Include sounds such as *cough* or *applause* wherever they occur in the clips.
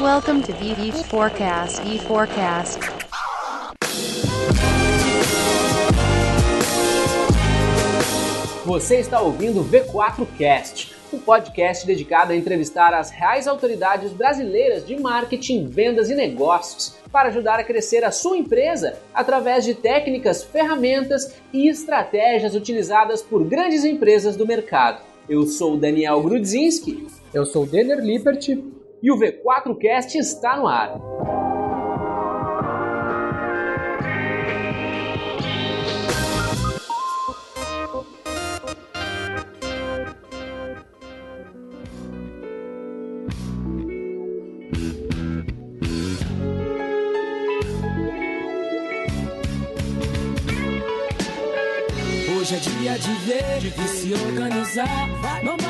Welcome to VV Forecast. E Forecast. Você está ouvindo o V4Cast, um podcast dedicado a entrevistar as reais autoridades brasileiras de marketing, vendas e negócios para ajudar a crescer a sua empresa através de técnicas, ferramentas e estratégias utilizadas por grandes empresas do mercado. Eu sou Daniel Grudzinski. Eu sou Denner Lippert. E o V4Cast está no ar. Hoje é dia de ver, de se organizar. Não basta querer,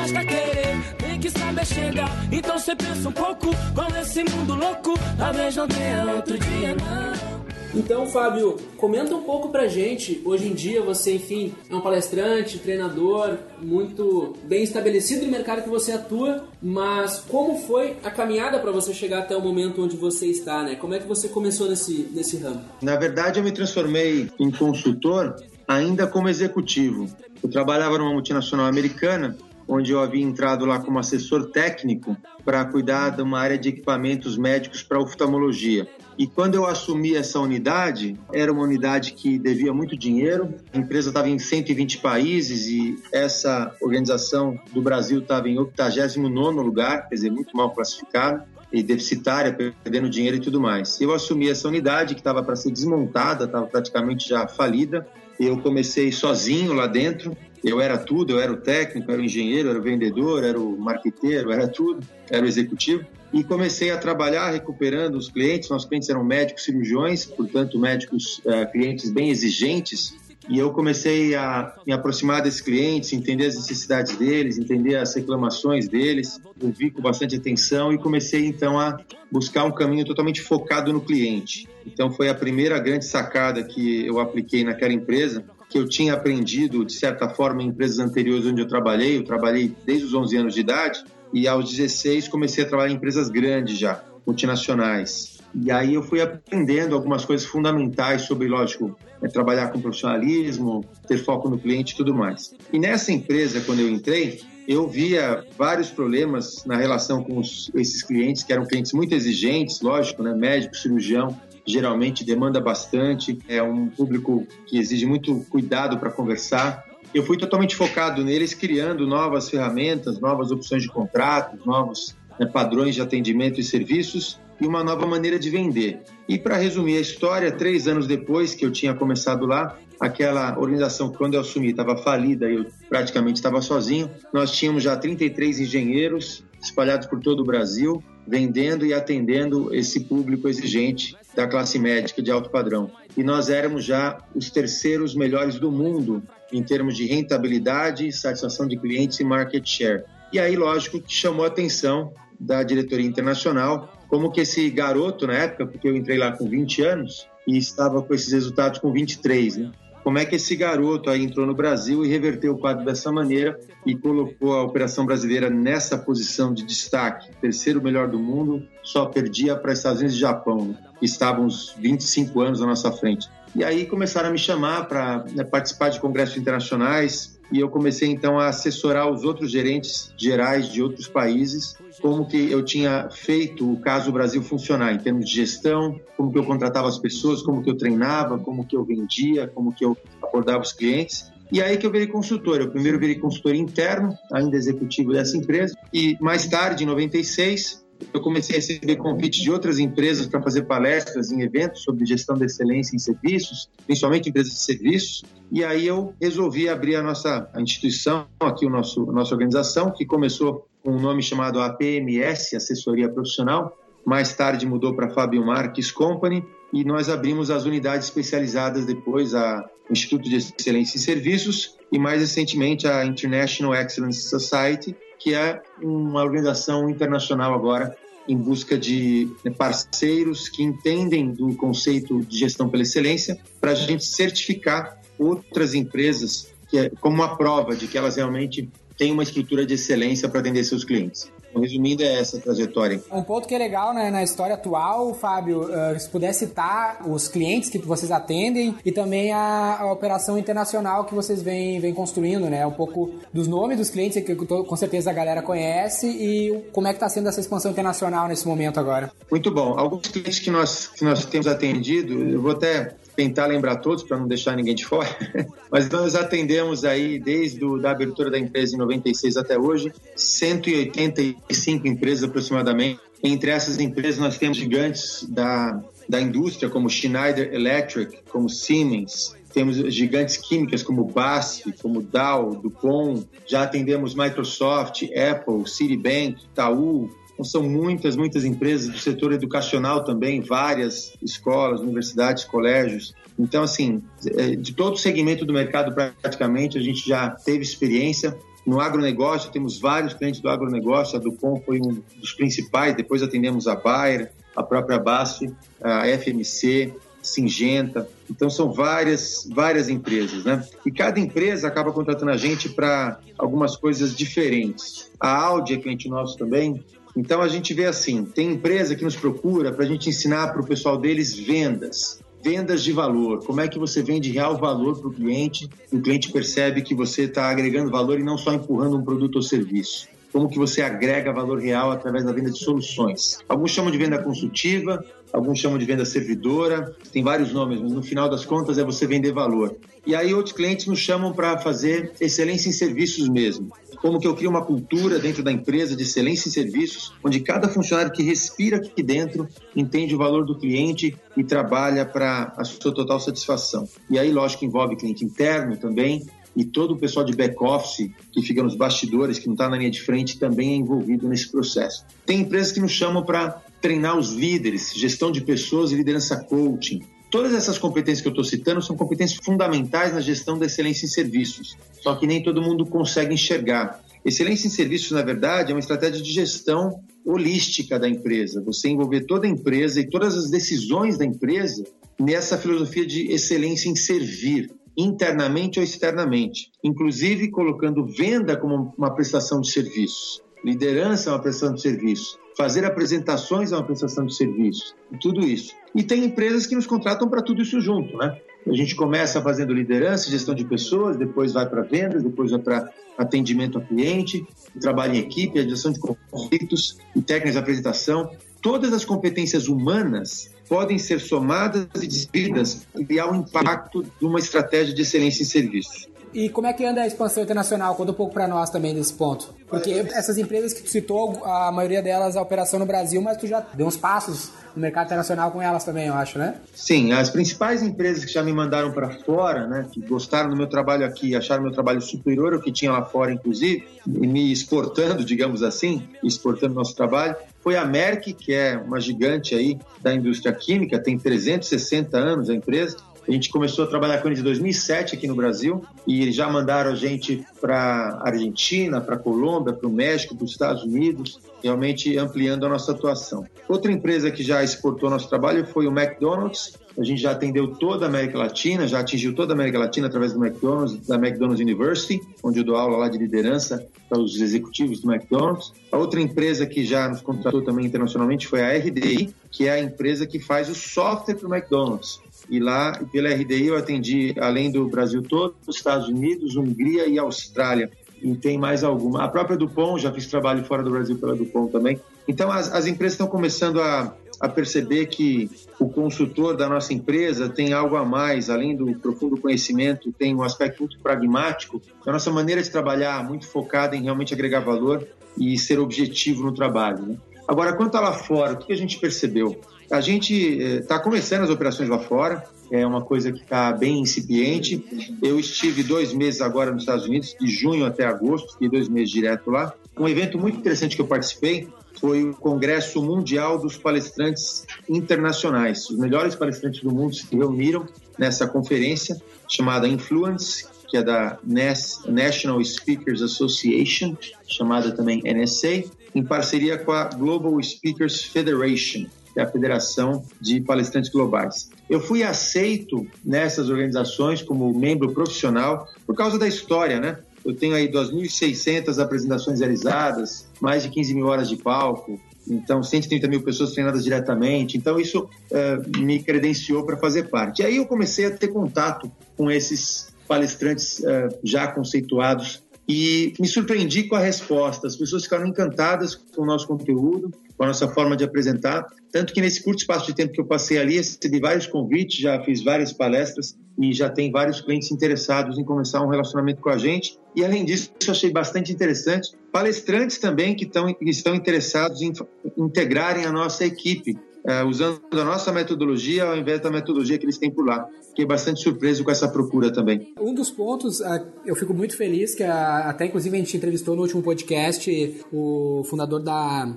saber chegar. Então você pensa um pouco com esse mundo louco. Talvez não tenha outro dia, não. Então, Fábio, comenta um pouco pra gente. Hoje em dia você, enfim, é um palestrante, treinador, muito bem estabelecido no mercado que você atua, mas como foi a caminhada para você chegar até o momento onde você está, né? Como é que você começou nesse, nesse ramo? Na verdade, eu me transformei em consultor ainda como executivo. Eu trabalhava numa multinacional americana, onde eu havia entrado lá como assessor técnico para cuidar de uma área de equipamentos médicos para oftalmologia. E quando eu assumi essa unidade, era uma unidade que devia muito dinheiro. A empresa estava em 120 países e essa organização do Brasil estava em 89 lugar, quer dizer, muito mal classificada e deficitária, perdendo dinheiro e tudo mais. Eu assumi essa unidade que estava para ser desmontada, estava praticamente já falida. Eu comecei sozinho lá dentro. Eu era tudo, eu era o técnico, era o engenheiro, era o vendedor, era o marqueteiro, era tudo, era o executivo. E comecei a trabalhar recuperando os clientes. Nossos clientes eram médicos cirurgiões, portanto, médicos, uh, clientes bem exigentes. E eu comecei a me aproximar desses clientes, entender as necessidades deles, entender as reclamações deles, ouvir com bastante atenção e comecei então a buscar um caminho totalmente focado no cliente. Então foi a primeira grande sacada que eu apliquei naquela empresa, que eu tinha aprendido de certa forma em empresas anteriores onde eu trabalhei. Eu trabalhei desde os 11 anos de idade e aos 16 comecei a trabalhar em empresas grandes já, multinacionais. E aí eu fui aprendendo algumas coisas fundamentais sobre, lógico, é, trabalhar com profissionalismo, ter foco no cliente e tudo mais. E nessa empresa, quando eu entrei, eu via vários problemas na relação com os, esses clientes, que eram clientes muito exigentes, lógico, né? médico, cirurgião, geralmente demanda bastante, é um público que exige muito cuidado para conversar. Eu fui totalmente focado neles, criando novas ferramentas, novas opções de contratos, novos né, padrões de atendimento e serviços e uma nova maneira de vender. E para resumir a história, três anos depois que eu tinha começado lá, aquela organização quando eu assumi estava falida, eu praticamente estava sozinho. Nós tínhamos já 33 engenheiros espalhados por todo o Brasil, vendendo e atendendo esse público exigente da classe médica de alto padrão. E nós éramos já os terceiros melhores do mundo em termos de rentabilidade, satisfação de clientes e market share. E aí, lógico, que chamou a atenção da diretoria internacional como que esse garoto na época, porque eu entrei lá com 20 anos e estava com esses resultados com 23, né? Como é que esse garoto aí entrou no Brasil e reverteu o quadro dessa maneira e colocou a operação brasileira nessa posição de destaque, terceiro melhor do mundo, só perdia para Estados Unidos e Japão, né? que estavam uns 25 anos à nossa frente. E aí começaram a me chamar para né, participar de congressos internacionais, e eu comecei então a assessorar os outros gerentes gerais de outros países como que eu tinha feito o caso Brasil funcionar em termos de gestão, como que eu contratava as pessoas, como que eu treinava, como que eu vendia, como que eu abordava os clientes. E aí que eu virei consultor. Eu primeiro virei consultor interno, ainda executivo dessa empresa, e mais tarde, em 96, eu comecei a receber convites de outras empresas para fazer palestras em eventos sobre gestão da excelência em serviços, principalmente empresas de serviços. E aí eu resolvi abrir a nossa instituição, aqui o nosso a nossa organização, que começou com um nome chamado APMS, Assessoria Profissional. Mais tarde mudou para Fabio Marques Company e nós abrimos as unidades especializadas depois, a Instituto de Excelência em Serviços e mais recentemente a International Excellence Society, que é uma organização internacional agora em busca de né, parceiros que entendem do conceito de gestão pela excelência para a gente certificar outras empresas é como uma prova de que elas realmente têm uma estrutura de excelência para atender seus clientes. Resumindo, é essa trajetória. Um ponto que é legal né, na história atual, Fábio, uh, se puder citar os clientes que vocês atendem e também a, a operação internacional que vocês vêm, vêm construindo, né? Um pouco dos nomes dos clientes que com certeza a galera conhece e como é que está sendo essa expansão internacional nesse momento agora. Muito bom. Alguns clientes que nós, que nós temos atendido, eu vou até tentar lembrar todos para não deixar ninguém de fora, *laughs* mas nós atendemos aí desde a da abertura da empresa em 96 até hoje 185 empresas aproximadamente. Entre essas empresas nós temos gigantes da, da indústria como Schneider Electric, como Siemens, temos gigantes químicas como BASF, como Dow, DuPont, já atendemos Microsoft, Apple, Citibank, Itaú, então, são muitas, muitas empresas do setor educacional também, várias escolas, universidades, colégios. Então, assim, é, de todo segmento do mercado, praticamente, a gente já teve experiência. No agronegócio, temos vários clientes do agronegócio, a Dupont foi um dos principais, depois atendemos a Bayer, a própria BASF, a FMC, Singenta. Então são várias, várias empresas, né? E cada empresa acaba contratando a gente para algumas coisas diferentes. A Audi é cliente nosso também, então a gente vê assim, tem empresa que nos procura para a gente ensinar para o pessoal deles vendas, vendas de valor. Como é que você vende real valor para o cliente? O cliente percebe que você está agregando valor e não só empurrando um produto ou serviço como que você agrega valor real através da venda de soluções. Alguns chamam de venda consultiva, alguns chamam de venda servidora, tem vários nomes, mas no final das contas é você vender valor. E aí outros clientes nos chamam para fazer excelência em serviços mesmo. Como que eu crio uma cultura dentro da empresa de excelência em serviços, onde cada funcionário que respira aqui dentro entende o valor do cliente e trabalha para a sua total satisfação. E aí, lógico, envolve cliente interno também, e todo o pessoal de back-office que fica nos bastidores, que não está na linha de frente, também é envolvido nesse processo. Tem empresas que nos chamam para treinar os líderes, gestão de pessoas e liderança coaching. Todas essas competências que eu estou citando são competências fundamentais na gestão da excelência em serviços, só que nem todo mundo consegue enxergar. Excelência em serviços, na verdade, é uma estratégia de gestão holística da empresa. Você envolver toda a empresa e todas as decisões da empresa nessa filosofia de excelência em servir internamente ou externamente, inclusive colocando venda como uma prestação de serviços, liderança é uma prestação de serviço, fazer apresentações é uma prestação de serviço, tudo isso. E tem empresas que nos contratam para tudo isso junto, né? A gente começa fazendo liderança, gestão de pessoas, depois vai para vendas, depois vai para atendimento ao cliente, trabalho em equipe, a gestão de conflitos técnicas de apresentação. Todas as competências humanas podem ser somadas e divididas e criar um impacto de uma estratégia de excelência em serviços. E como é que anda a expansão internacional? Conta um pouco para nós também desse ponto. Porque essas empresas que tu citou, a maioria delas a operação no Brasil, mas tu já deu uns passos no mercado internacional com elas também, eu acho, né? Sim, as principais empresas que já me mandaram para fora, né, que gostaram do meu trabalho aqui, acharam meu trabalho superior ao que tinha lá fora, inclusive, me exportando, digamos assim, exportando nosso trabalho, foi a Merck, que é uma gigante aí da indústria química, tem 360 anos a empresa, a gente começou a trabalhar com eles em 2007 aqui no Brasil e eles já mandaram a gente para Argentina, para Colômbia, para o México, para os Estados Unidos, realmente ampliando a nossa atuação. Outra empresa que já exportou nosso trabalho foi o McDonald's. A gente já atendeu toda a América Latina, já atingiu toda a América Latina através do McDonald's, da McDonald's University, onde eu dou aula lá de liderança para os executivos do McDonald's. A outra empresa que já nos contratou também internacionalmente foi a RDI, que é a empresa que faz o software para o McDonald's. E lá, pela RDI, eu atendi, além do Brasil todo, os Estados Unidos, Hungria e Austrália. E tem mais alguma. A própria Dupont, já fiz trabalho fora do Brasil pela Dupont também. Então, as, as empresas estão começando a, a perceber que o consultor da nossa empresa tem algo a mais, além do profundo conhecimento, tem um aspecto muito pragmático. A nossa maneira de trabalhar muito focada em realmente agregar valor e ser objetivo no trabalho. Né? Agora, quanto a lá fora, o que a gente percebeu? A gente está eh, começando as operações lá fora, é uma coisa que está bem incipiente. Eu estive dois meses agora nos Estados Unidos, de junho até agosto, fiquei dois meses direto lá. Um evento muito interessante que eu participei foi o Congresso Mundial dos Palestrantes Internacionais. Os melhores palestrantes do mundo se reuniram nessa conferência chamada Influence, que é da National Speakers Association, chamada também NSA, em parceria com a Global Speakers Federation, é a Federação de Palestrantes Globais. Eu fui aceito nessas organizações como membro profissional por causa da história, né? Eu tenho aí 2.600 apresentações realizadas, mais de 15 mil horas de palco, então 130 mil pessoas treinadas diretamente. Então isso uh, me credenciou para fazer parte. E aí eu comecei a ter contato com esses palestrantes uh, já conceituados e me surpreendi com a resposta. As pessoas ficaram encantadas com o nosso conteúdo, com a nossa forma de apresentar. Tanto que nesse curto espaço de tempo que eu passei ali, recebi vários convites, já fiz várias palestras e já tem vários clientes interessados em começar um relacionamento com a gente. E além disso, eu achei bastante interessante palestrantes também que, tão, que estão interessados em integrarem a nossa equipe, é, usando a nossa metodologia ao invés da metodologia que eles têm por lá. Fiquei bastante surpreso com essa procura também. Um dos pontos, é, eu fico muito feliz que até inclusive a gente entrevistou no último podcast o fundador da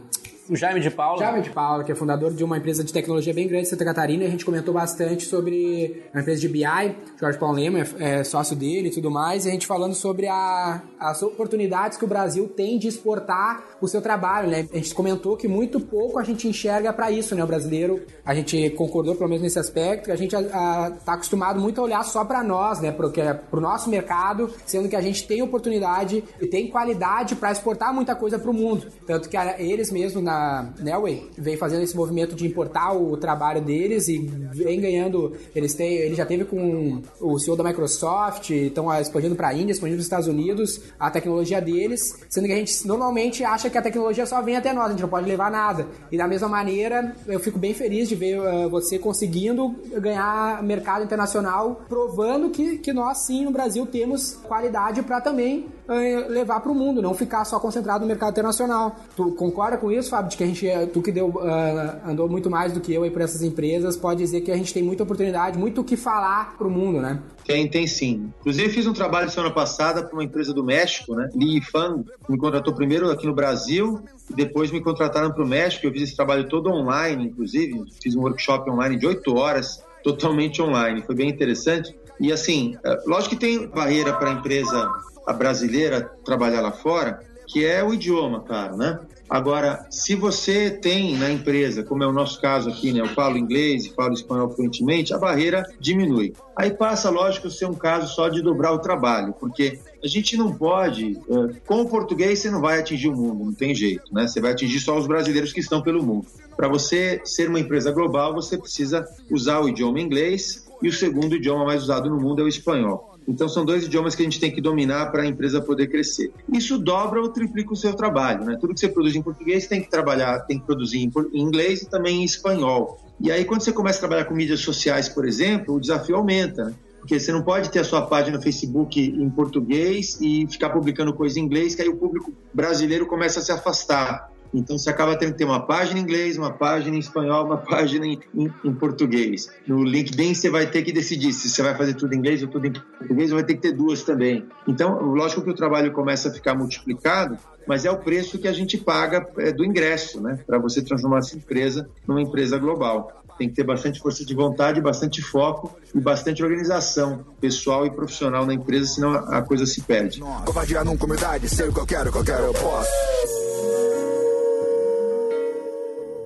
o Jaime de Paula. Jaime de Paula, que é fundador de uma empresa de tecnologia bem grande em Santa Catarina, e a gente comentou bastante sobre a empresa de BI, Jorge Paulo Lema é, é, sócio dele e tudo mais, e a gente falando sobre a, as oportunidades que o Brasil tem de exportar o seu trabalho, né? A gente comentou que muito pouco a gente enxerga para isso, né? O brasileiro, a gente concordou pelo menos nesse aspecto, a gente a, a, tá acostumado muito a olhar só para nós, né? Porque é pro nosso mercado, sendo que a gente tem oportunidade e tem qualidade para exportar muita coisa para o mundo. Tanto que eles mesmos na a Nelway vem fazendo esse movimento de importar o trabalho deles e vem ganhando. Eles têm, ele já teve com o CEO da Microsoft, estão expandindo para a Índia, expandindo para os Estados Unidos a tecnologia deles, sendo que a gente normalmente acha que a tecnologia só vem até nós, a gente não pode levar nada. E da mesma maneira, eu fico bem feliz de ver uh, você conseguindo ganhar mercado internacional, provando que, que nós sim no Brasil temos qualidade para também uh, levar para o mundo, não ficar só concentrado no mercado internacional. Tu concorda com isso, Fábio? De que a gente, tu que deu, uh, andou muito mais do que eu aí por essas empresas, pode dizer que a gente tem muita oportunidade, muito o que falar pro mundo, né? Tem, tem sim. Inclusive fiz um trabalho semana passada para uma empresa do México, né? Li Fan me contratou primeiro aqui no Brasil, e depois me contrataram para o México. Eu fiz esse trabalho todo online, inclusive, fiz um workshop online de oito horas, totalmente online. Foi bem interessante. E assim, é, lógico que tem barreira para a empresa brasileira trabalhar lá fora, que é o idioma, claro, né? Agora, se você tem na empresa, como é o nosso caso aqui, né, eu falo inglês e falo espanhol fluentemente, a barreira diminui. Aí passa, lógico, a ser um caso só de dobrar o trabalho, porque a gente não pode, eh, com o português você não vai atingir o mundo, não tem jeito, né? Você vai atingir só os brasileiros que estão pelo mundo. Para você ser uma empresa global, você precisa usar o idioma inglês e o segundo idioma mais usado no mundo é o espanhol. Então, são dois idiomas que a gente tem que dominar para a empresa poder crescer. Isso dobra ou triplica o seu trabalho, né? Tudo que você produz em português tem que trabalhar, tem que produzir em inglês e também em espanhol. E aí, quando você começa a trabalhar com mídias sociais, por exemplo, o desafio aumenta, né? Porque você não pode ter a sua página no Facebook em português e ficar publicando coisa em inglês, que aí o público brasileiro começa a se afastar. Então você acaba tendo que ter uma página em inglês, uma página em espanhol, uma *laughs* página em, em, em, português. No LinkedIn você vai ter que decidir se você vai fazer tudo em inglês ou tudo em português, ou vai ter que ter duas também. Então, lógico que o trabalho começa a ficar multiplicado, mas é o preço que a gente paga é, do ingresso, né? Para você transformar essa empresa numa empresa global. Tem que ter bastante força de vontade, bastante foco e bastante organização pessoal e profissional na empresa, senão a coisa se perde. Covardia nunca humildade, sei o que eu quero, o que eu quero, eu posso.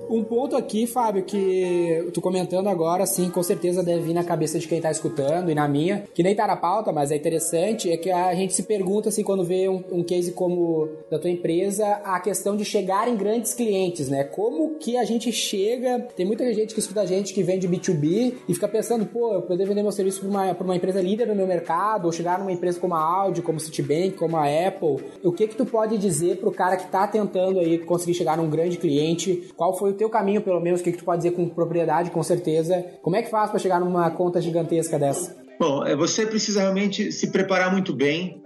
Um ponto aqui, Fábio, que tu comentando agora, sim, com certeza deve vir na cabeça de quem tá escutando e na minha, que nem tá na pauta, mas é interessante, é que a gente se pergunta, assim, quando vê um, um case como da tua empresa, a questão de chegar em grandes clientes, né? Como que a gente chega, tem muita gente que escuta a gente que vende B2B e fica pensando, pô, eu poder vender meu serviço para uma, pra uma empresa líder no meu mercado, ou chegar numa empresa como a Audi, como Citibank, como a Apple. O que que tu pode dizer pro cara que tá tentando aí conseguir chegar num grande cliente? Qual foi o teu caminho, pelo menos, o que, que tu pode dizer com propriedade, com certeza. Como é que faz para chegar numa conta gigantesca dessa? Bom, é, você precisa realmente se preparar muito bem.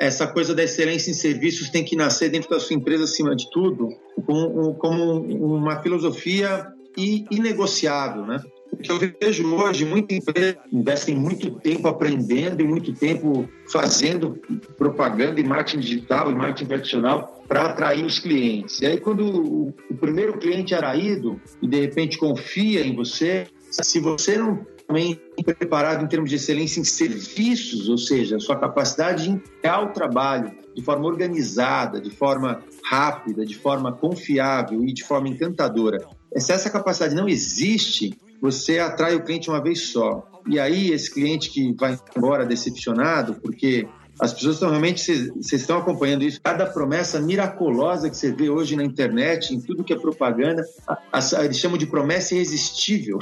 Essa coisa da excelência em serviços tem que nascer dentro da sua empresa, acima de tudo, como uma filosofia inegociável, né? Que eu vejo hoje, muita empresa investem muito tempo aprendendo e muito tempo fazendo propaganda e marketing digital e marketing tradicional para atrair os clientes. E aí, quando o, o primeiro cliente é atraído e de repente confia em você, se você não também preparado em termos de excelência em serviços, ou seja, sua capacidade de entregar o trabalho de forma organizada, de forma rápida, de forma confiável e de forma encantadora. Se essa capacidade não existe, você atrai o cliente uma vez só. E aí, esse cliente que vai embora decepcionado, porque As pessoas estão realmente, vocês estão acompanhando isso, cada promessa miraculosa que você vê hoje na internet, em tudo que é propaganda, eles chamam de promessa irresistível.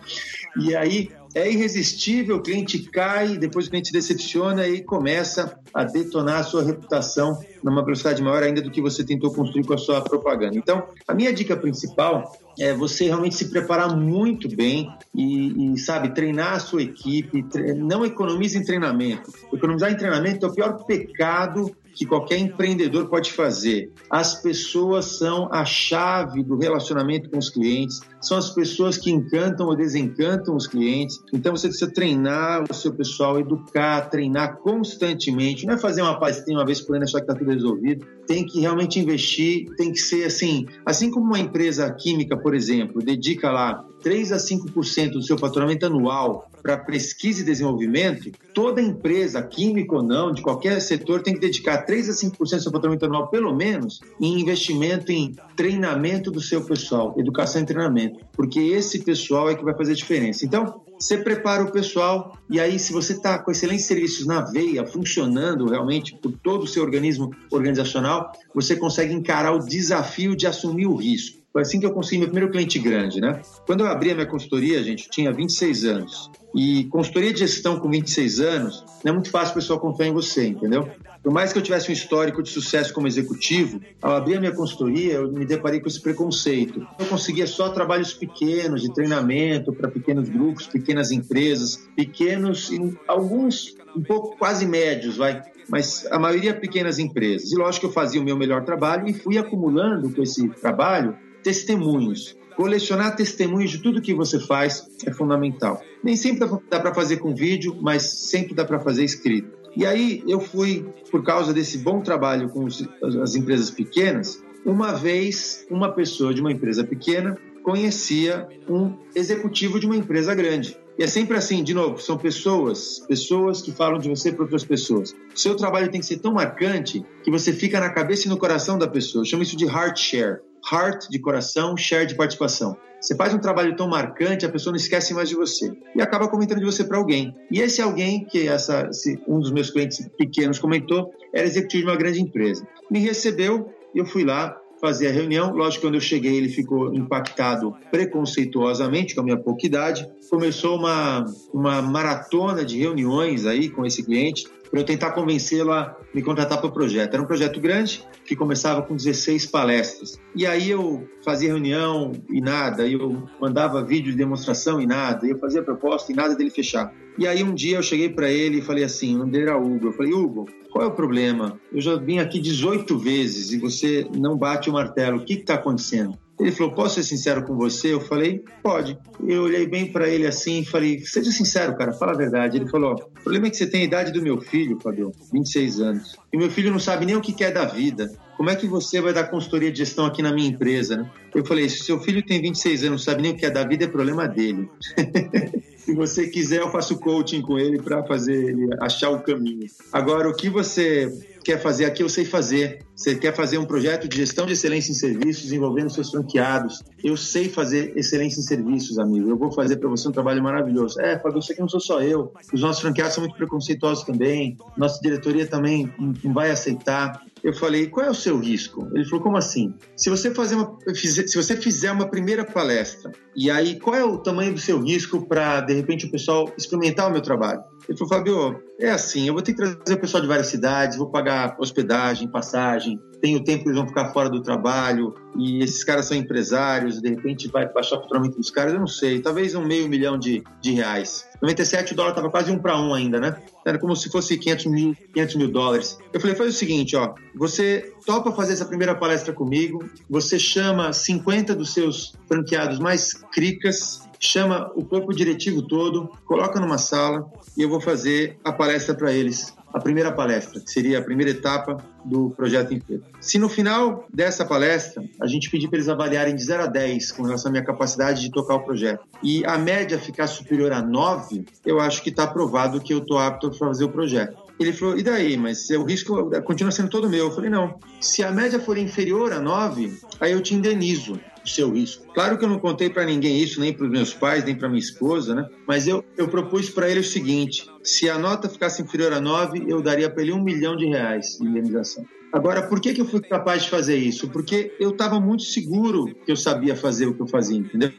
*laughs* e aí é irresistível, o cliente cai, depois o cliente decepciona e começa a detonar a sua reputação numa velocidade maior ainda do que você tentou construir com a sua propaganda. Então, a minha dica principal é você realmente se preparar muito bem e, e sabe, treinar a sua equipe, tre não economize em treinamento. Economizar em treinamento é o pior pecado que qualquer empreendedor pode fazer. As pessoas são a chave do relacionamento com os clientes, são as pessoas que encantam ou desencantam os clientes. Então você precisa treinar o seu pessoal, educar, treinar constantemente. Não é fazer uma palestra uma vez por ano e achar que está tudo resolvido. Tem que realmente investir, tem que ser assim. Assim como uma empresa química, por exemplo, dedica lá 3 a 5% do seu faturamento anual para pesquisa e desenvolvimento, toda empresa, química ou não, de qualquer setor, tem que dedicar 3 a 5% do seu faturamento anual, pelo menos, em investimento em treinamento do seu pessoal, educação e treinamento, porque esse pessoal é que vai fazer a diferença. Então, você prepara o pessoal e aí, se você está com excelentes serviços na veia, funcionando realmente por todo o seu organismo organizacional, você consegue encarar o desafio de assumir o risco. Foi assim que eu consegui meu primeiro cliente grande, né? Quando eu abri a minha consultoria, gente, eu tinha 26 anos. E consultoria de gestão com 26 anos, não é muito fácil o pessoal confiar em você, entendeu? Por mais que eu tivesse um histórico de sucesso como executivo, ao abrir a minha consultoria, eu me deparei com esse preconceito. Eu conseguia só trabalhos pequenos, de treinamento para pequenos grupos, pequenas empresas, pequenos, alguns um pouco quase médios, vai, mas a maioria pequenas empresas. E lógico que eu fazia o meu melhor trabalho e fui acumulando com esse trabalho testemunhos. Colecionar testemunhos de tudo que você faz é fundamental. Nem sempre dá para fazer com vídeo, mas sempre dá para fazer escrito. E aí eu fui, por causa desse bom trabalho com as empresas pequenas, uma vez uma pessoa de uma empresa pequena conhecia um executivo de uma empresa grande. E é sempre assim, de novo, são pessoas, pessoas que falam de você para outras pessoas. Seu trabalho tem que ser tão marcante que você fica na cabeça e no coração da pessoa. Eu chamo isso de heart share. Heart de coração, share de participação. Você faz um trabalho tão marcante, a pessoa não esquece mais de você e acaba comentando de você para alguém. E esse alguém, que essa, esse, um dos meus clientes pequenos comentou, era executivo de uma grande empresa. Me recebeu eu fui lá fazer a reunião. Lógico, quando eu cheguei, ele ficou impactado preconceituosamente com a minha pouca idade. Começou uma, uma maratona de reuniões aí com esse cliente para eu tentar convencê-lo a me contratar para o projeto. Era um projeto grande que começava com 16 palestras. E aí eu fazia reunião e nada, eu mandava vídeo de demonstração e nada, eu fazia proposta e nada dele fechar. E aí um dia eu cheguei para ele e falei assim, o nome era Hugo, eu falei, Hugo, qual é o problema? Eu já vim aqui 18 vezes e você não bate o martelo, o que está acontecendo? Ele falou: Posso ser sincero com você? Eu falei: Pode. Eu olhei bem para ele assim e falei: Seja sincero, cara, fala a verdade. Ele falou: O problema é que você tem a idade do meu filho, Fabio, 26 anos. E meu filho não sabe nem o que quer da vida. Como é que você vai dar consultoria de gestão aqui na minha empresa, né? Eu falei: Se seu filho tem 26 anos, não sabe nem o que é da vida, é problema dele. *laughs* Se você quiser, eu faço coaching com ele para fazer ele achar o caminho. Agora, o que você quer fazer aqui, eu sei fazer. Você quer fazer um projeto de gestão de excelência em serviços envolvendo seus franqueados. Eu sei fazer excelência em serviços, amigo. Eu vou fazer para você um trabalho maravilhoso. É, Fábio, isso aqui não sou só eu. Os nossos franqueados são muito preconceituosos também. Nossa diretoria também não vai aceitar. Eu falei, qual é o seu risco? Ele falou, como assim? Se você, fazer uma, se você fizer uma primeira palestra, e aí qual é o tamanho do seu risco para, de repente, o pessoal experimentar o meu trabalho? Ele falou, Fábio, é assim, eu vou ter que trazer o pessoal de várias cidades, vou pagar hospedagem, passagem, tem o tempo que eles vão ficar fora do trabalho, e esses caras são empresários, de repente vai baixar o faturamento dos caras, eu não sei, talvez um meio milhão de, de reais. 97 dólares estava quase um para um ainda, né? Era como se fosse 500 mil, 500 mil dólares. Eu falei, faz o seguinte, ó, você topa fazer essa primeira palestra comigo, você chama 50 dos seus franqueados mais cricas, chama o corpo diretivo todo, coloca numa sala e eu vou fazer a palestra para eles a primeira palestra, que seria a primeira etapa do projeto inteiro. Se no final dessa palestra a gente pedir para eles avaliarem de 0 a 10 com relação à minha capacidade de tocar o projeto e a média ficar superior a 9, eu acho que está provado que eu estou apto a fazer o projeto. Ele falou, e daí? Mas o risco continua sendo todo meu. Eu falei, não. Se a média for inferior a 9, aí eu te indenizo. O seu risco. Claro que eu não contei para ninguém isso, nem para os meus pais, nem para minha esposa, né? Mas eu, eu propus para ele o seguinte: se a nota ficasse inferior a 9, eu daria para ele um milhão de reais de indenização. Agora, por que, que eu fui capaz de fazer isso? Porque eu estava muito seguro que eu sabia fazer o que eu fazia, entendeu?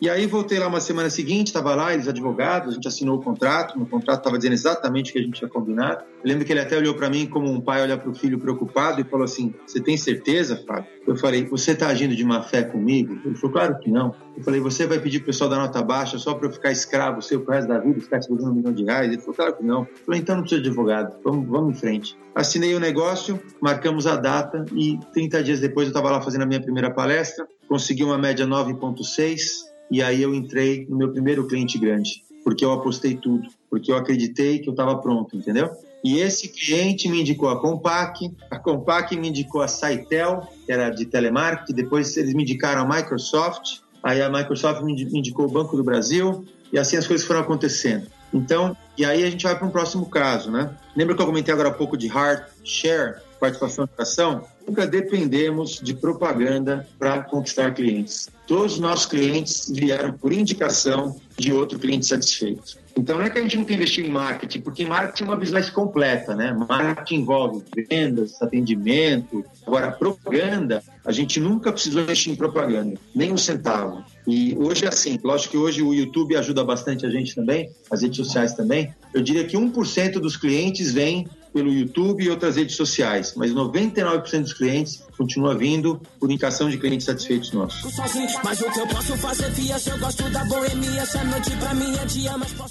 E aí voltei lá uma semana seguinte, estava lá, eles advogados, a gente assinou o contrato, no contrato estava dizendo exatamente o que a gente tinha combinado. Eu lembro que ele até olhou para mim como um pai olha para o filho preocupado e falou assim: Você tem certeza, Fábio? Eu falei: Você está agindo de má fé comigo? Ele falou: Claro que não. Eu falei: Você vai pedir pro pessoal da nota baixa só para eu ficar escravo seu pro resto da vida, ficar te um milhão de reais? Ele falou: Claro que não. Eu falei: Então não precisa de advogado, vamos, vamos em frente. Assinei o negócio, marcamos a data e 30 dias depois eu estava lá fazendo a minha primeira palestra, consegui uma média 9,6 e aí eu entrei no meu primeiro cliente grande, porque eu apostei tudo, porque eu acreditei que eu estava pronto, entendeu? E esse cliente me indicou a Compaq, a Compaq me indicou a Saitel, que era de telemarketing, depois eles me indicaram a Microsoft, aí a Microsoft me indicou o Banco do Brasil, e assim as coisas foram acontecendo. Então, e aí a gente vai para um próximo caso, né? Lembra que eu comentei agora há pouco de hard share, participação de ação? Nunca dependemos de propaganda para conquistar clientes. Todos os nossos clientes vieram por indicação de outro cliente satisfeito. Então não é que a gente nunca investiu em marketing, porque marketing é uma business completa, né? Marketing envolve vendas, atendimento. Agora, propaganda, a gente nunca precisou investir em propaganda, nem um centavo. E hoje é assim, lógico que hoje o YouTube ajuda bastante a gente também, as redes sociais também. Eu diria que 1% dos clientes vêm pelo YouTube e outras redes sociais, mas 99% dos clientes continua vindo por indicação de clientes satisfeitos nossos.